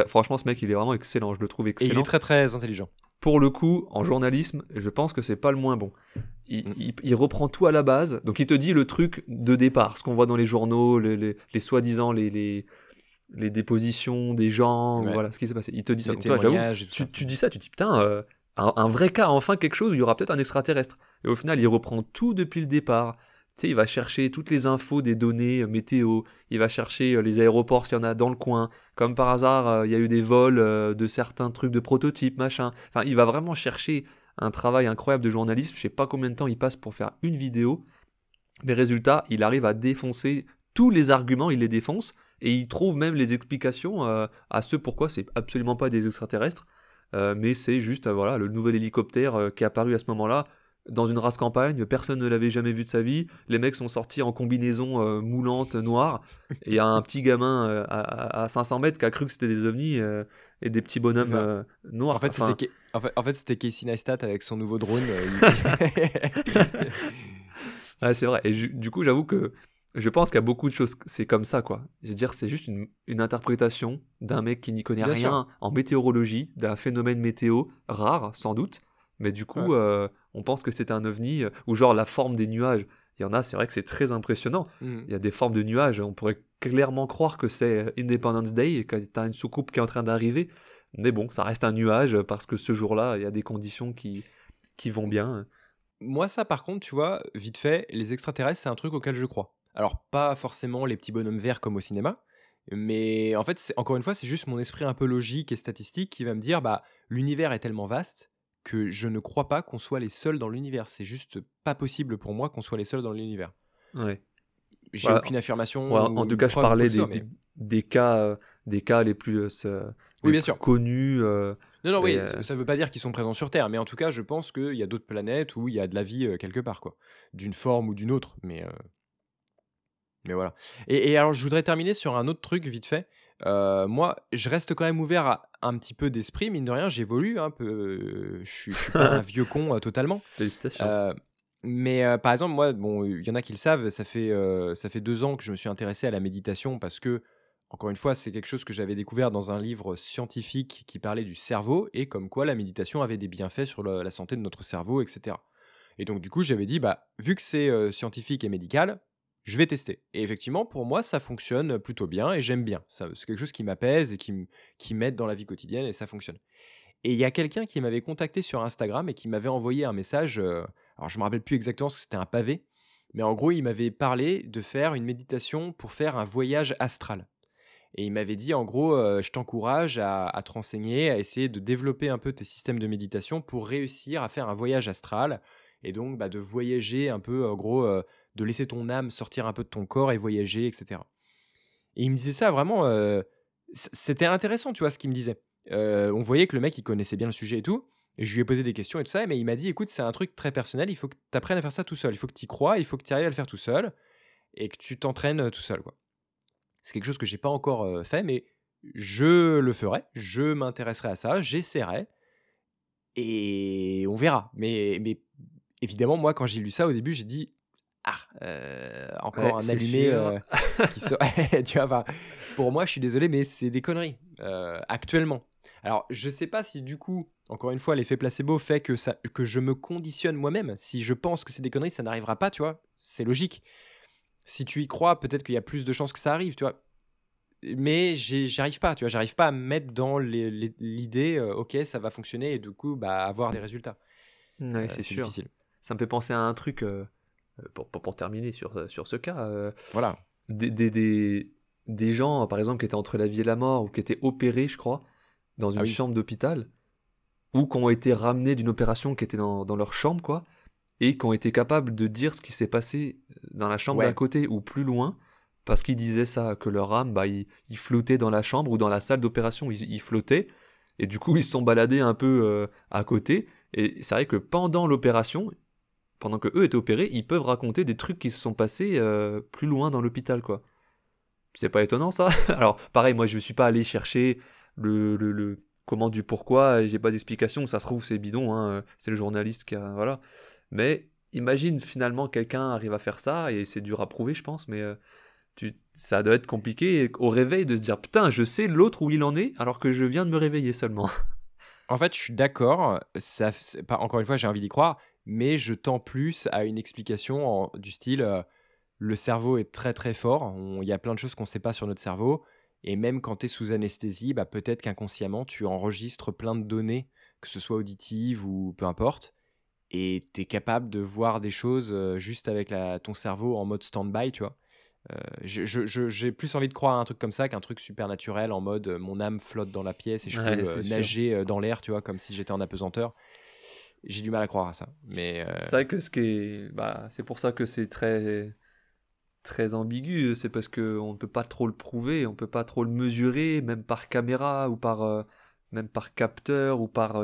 B: Franchement, ce mec, il est vraiment excellent, je le trouve excellent.
A: Et il est très très intelligent.
B: pour le coup, en journalisme, je pense que c'est pas le moins bon. Il,
A: Mm.
B: il- il reprend tout à la base. Donc il te dit le truc de départ, ce qu'on voit dans les journaux, les, les, les soi-disant, les, les, les dépositions des gens,
A: Ouais.
B: voilà ce qui s'est passé. Il te dit ça.
A: Les
B: Donc toi, tu,
A: ça.
B: tu dis ça, tu te dis putain, euh, un, un vrai cas, enfin quelque chose où il y aura peut-être un extraterrestre. Et au final, il reprend tout depuis le départ. Tu sais, il va chercher toutes les infos des données euh, météo, il va chercher euh, les aéroports s'il y en a dans le coin. Comme par hasard, il y a eu des vols de certains trucs de prototypes, machin. Enfin, il va vraiment chercher un travail incroyable de journaliste. Je sais pas combien de temps il passe pour faire une vidéo. Mais résultat, il arrive à défoncer tous les arguments, il les défonce. Et il trouve même les explications euh, à ce pourquoi c'est absolument pas des extraterrestres. Euh, mais c'est juste euh, voilà le nouvel hélicoptère qui est apparu à ce moment-là dans une race campagne, personne ne l'avait jamais vu de sa vie, les mecs sont sortis en combinaison moulante noire, et il y a un petit gamin à, à 500 mètres qui a cru que c'était des ovnis et des petits bonhommes euh, noirs.
A: En fait,
B: Enfin,
A: c'était Ke- en fait, en fait, c'était Casey Neistat avec son nouveau drone. euh, il-
B: Ouais, c'est vrai. Et du coup, j'avoue que je pense qu'il y a beaucoup de choses, c'est comme ça, quoi. Je veux dire, c'est juste une, une interprétation d'un mec qui n'y connaît
A: Bien
B: rien en météorologie, d'un phénomène météo rare, sans doute. Mais du coup,
A: Ouais.
B: euh, on pense que c'est un ovni, euh, ou genre la forme des nuages. Il y en a, c'est vrai que c'est très impressionnant.
A: Mm.
B: Il y a des formes de nuages, on pourrait clairement croire que c'est euh, Independence Day et que t'as une soucoupe qui est en train d'arriver. Mais bon, ça reste un nuage parce que ce jour-là, il y a des conditions qui, qui vont bien.
A: Moi, ça, par contre, tu vois, vite fait, les extraterrestres, c'est un truc auquel je crois. Alors, pas forcément les petits bonhommes verts comme au cinéma, mais en fait, c'est- encore une fois, c'est juste mon esprit un peu logique et statistique qui va me dire, bah, l'univers est tellement vaste que je ne crois pas qu'on soit les seuls dans l'univers. C'est juste pas possible pour moi qu'on soit les seuls dans l'univers.
B: Ouais.
A: J'ai aucune affirmation.
B: Ouais, en tout cas, je parlais des,
A: mais-
B: des, des cas, euh, des cas les plus, euh,
A: Oui, bien
B: plus
A: sûr.
B: connus. euh,
A: Non, non, oui,
B: euh,
A: ça- ça veut pas dire qu'ils sont présents sur Terre, mais en tout cas, je pense qu'il y a d'autres planètes où il y a de la vie quelque part, quoi. D'une forme ou d'une autre, mais, mais voilà. Et, et alors, je voudrais terminer sur un autre truc, vite fait. Euh, moi, je reste quand même ouvert à un petit peu d'esprit, mine de rien, j'évolue un peu. Je suis, je suis pas un vieux con euh, totalement.
B: Félicitations.
A: Euh, mais par exemple, moi, bon, il y en a qui le savent, ça fait, ça fait deux ans que je me suis intéressé à la méditation parce que, encore une fois, c'est quelque chose que j'avais découvert dans un livre scientifique qui parlait du cerveau et comme quoi la méditation avait des bienfaits sur le- la santé de notre cerveau, etc. Et donc, du coup, j'avais dit, bah, vu que c'est scientifique et médical, je vais tester. Et effectivement, pour moi, ça fonctionne plutôt bien et j'aime bien. C'est quelque chose qui m'apaise et qui, qui m'aide dans la vie quotidienne et ça fonctionne. Et il y a quelqu'un qui m'avait contacté sur Instagram et qui m'avait envoyé un message. euh, alors, je me rappelle plus exactement parce que c'était un pavé, mais en gros, il m'avait parlé de faire une méditation pour faire un voyage astral. Et il m'avait dit, en gros, euh, je t'encourage à, à te renseigner, à essayer de développer un peu tes systèmes de méditation pour réussir à faire un voyage astral. Et donc, bah, de voyager un peu, en gros, euh, de laisser ton âme sortir un peu de ton corps et voyager, etc. Et il me disait ça vraiment. euh, c'était intéressant, tu vois, ce qu'il me disait. Euh, on voyait que le mec, il connaissait bien le sujet et tout. Et je lui ai posé des questions et tout ça, mais il m'a dit écoute, c'est un truc très personnel, il faut que tu apprennes à faire ça tout seul. Il faut que tu y crois, il faut que tu arrives à le faire tout seul et que tu t'entraînes euh, tout seul. quoi. C'est quelque chose que j'ai pas encore fait, mais je le ferai, je m'intéresserai à ça, j'essaierai et on verra. Mais, mais évidemment, moi, quand j'ai lu ça au début, j'ai dit ah, euh, encore
B: Ouais,
A: un allumé euh, qui se- tu vois, pour moi, je suis désolé, mais c'est des conneries euh, actuellement. Alors, je sais pas si du coup, encore une fois, l'effet placebo fait que, ça, que je me conditionne moi-même. Si je pense que c'est des conneries, ça n'arrivera pas, tu vois. C'est logique. Si tu y crois, peut-être qu'il y a plus de chances que ça arrive, tu vois. Mais j'arrive pas, tu vois. J'arrive pas à me mettre dans l'idée, euh, ok, ça va fonctionner et du coup, bah, avoir des résultats.
B: Ouais, c'est
A: difficile.
B: Ça me fait penser à un truc, pour, pour, pour terminer sur, sur ce cas. euh,
A: Voilà.
B: des, des, des, des gens, par exemple, qui étaient entre la vie et la mort, ou qui étaient opérés, je crois, dans une
A: Ah oui.
B: chambre d'hôpital, ou qui ont été ramenés d'une opération qui était dans, dans leur chambre, quoi, et qui ont été capables de dire ce qui s'est passé dans la chambre
A: Ouais.
B: d'à côté ou plus loin, parce qu'ils disaient ça, que leur âme, bah, ils, ils flottaient dans la chambre ou dans la salle d'opération, ils, ils flottaient, et du coup, ils se sont baladés un peu euh, à côté, et c'est vrai que pendant l'opération, pendant que eux étaient opérés, ils peuvent raconter des trucs qui se sont passés euh, plus loin dans l'hôpital, quoi. C'est pas étonnant, ça? Alors, pareil, moi, je suis pas allé chercher le, le, le comment du pourquoi, j'ai pas d'explication, ça se trouve, c'est bidon, hein, c'est le journaliste qui a... Voilà. Mais imagine, finalement, quelqu'un arrive à faire ça, et c'est dur à prouver, je pense, mais... euh, tu, ça doit être compliqué au réveil de se dire putain je sais l'autre où il en est alors que je viens de me réveiller seulement.
A: En fait, je suis d'accord. Ça, pas, encore une fois, j'ai envie d'y croire, mais je tends plus à une explication du style euh, le cerveau est très très fort. Il y a plein de choses qu'on ne sait pas sur notre cerveau. Et même quand tu es sous anesthésie, bah, peut-être qu'inconsciemment, tu enregistres plein de données, que ce soit auditives ou peu importe. Et tu es capable de voir des choses euh, juste avec la, ton cerveau en mode stand-by, tu vois. Euh, j'ai plus envie de croire à un truc comme ça qu'un truc super naturel en mode euh, mon âme flotte dans la pièce et je peux nager dans l'air, tu vois, comme si j'étais en apesanteur. J'ai du mal à croire à ça. Mais
B: c'est vrai que ce qui est, bah, c'est pour ça que c'est très très ambigu, c'est parce que on ne peut pas trop le prouver, on peut pas trop le mesurer, même par caméra ou par même par capteur ou par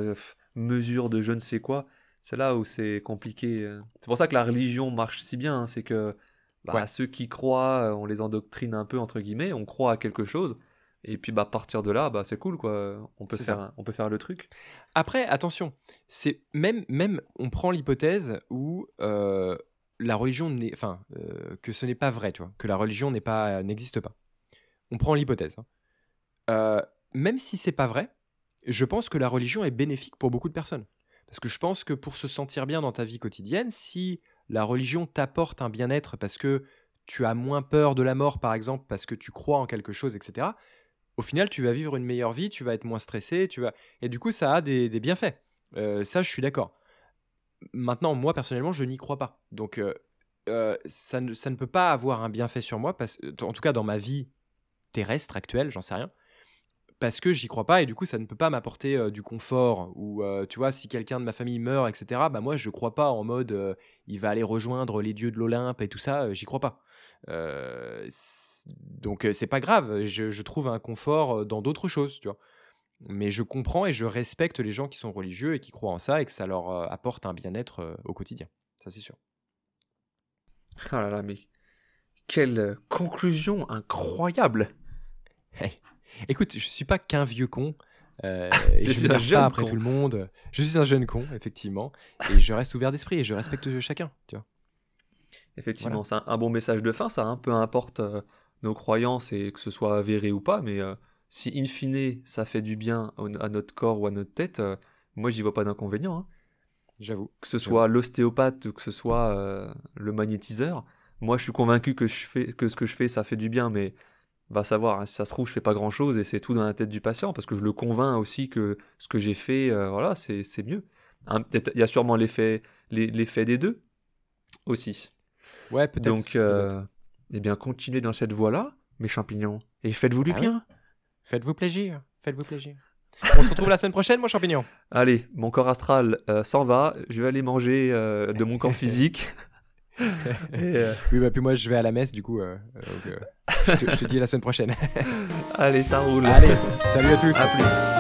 B: mesure de je ne sais quoi. C'est là où c'est compliqué. C'est pour ça que la religion marche si bien, hein, c'est que bah, ceux qui croient, on les endoctrine un peu entre guillemets, on croit à quelque chose. Et puis bah partir de là, bah c'est cool quoi. On peut faire, on peut faire le truc.
A: Après, attention, c'est même même on prend l'hypothèse où la religion n'est, enfin, euh, que ce n'est pas vrai, tu vois, que la religion n'est pas, n'existe pas. On prend l'hypothèse. Hein. Euh, même si c'est pas vrai, je pense que la religion est bénéfique pour beaucoup de personnes. Parce que je pense que pour se sentir bien dans ta vie quotidienne, si la religion t'apporte un bien-être parce que tu as moins peur de la mort, par exemple, parce que tu crois en quelque chose, etc., au final, tu vas vivre une meilleure vie, tu vas être moins stressé, tu vas... et du coup, ça a des, bienfaits. Euh, ça, je suis d'accord. Maintenant, moi personnellement, je n'y crois pas. Donc, euh, euh, ça, ne, ça, ne, peut pas avoir un bienfait sur moi, en tout cas dans ma vie terrestre actuelle, j'en sais rien, parce que j'y crois pas et du coup ça ne peut pas m'apporter euh, du confort. Ou tu vois, si quelqu'un de ma famille meurt, etc., bah moi je crois pas en mode il va aller rejoindre les dieux de l'Olympe et tout ça, j'y crois pas. donc c'est pas grave, je, je, trouve un confort dans d'autres choses, tu vois. Mais je comprends et je respecte les gens qui sont religieux et qui croient en ça et que ça leur euh, apporte un bien-être euh, au quotidien. Ça, c'est sûr.
B: Ah là là, mais quelle conclusion incroyable
A: Écoute, je suis pas qu'un vieux con. Euh, je, suis un jeune pas après tout le monde. Je suis un jeune con, effectivement. Et je reste ouvert d'esprit et je respecte chacun, tu vois.
B: Effectivement, c'est un, bon message de fin, ça. un hein. peu importe nos croyances et que ce soit avéré ou pas, mais si in fine ça fait du bien à notre corps ou à notre tête, moi, euh, j'y vois pas d'inconvénient. Hein.
A: J'avoue.
B: Que ce soit l'ostéopathe ou que ce soit euh, le magnétiseur, moi je suis convaincu que, je fais, que ce que je fais ça fait du bien, mais va savoir, hein, si ça se trouve je fais pas grand chose et c'est tout dans la tête du patient parce que je le convainc aussi que ce que j'ai fait, euh, voilà, c'est mieux. Hein, il y a sûrement l'effet des deux aussi.
A: Ouais, peut-être.
B: Donc, eh bien, continuez dans cette voie-là, mes champignons, et faites-vous du ah bien.
A: Faites-vous plaisir. Faites-vous plaisir. On se retrouve la semaine prochaine, mon champignon.
B: Allez, mon corps astral euh, s'en va. Je vais aller manger euh, de mon corps physique.
A: Euh, oui, bah puis moi je vais à la messe, du coup. je, te, je te dis la semaine prochaine.
B: Allez, ça roule.
A: Allez, salut à tous.
B: À plus.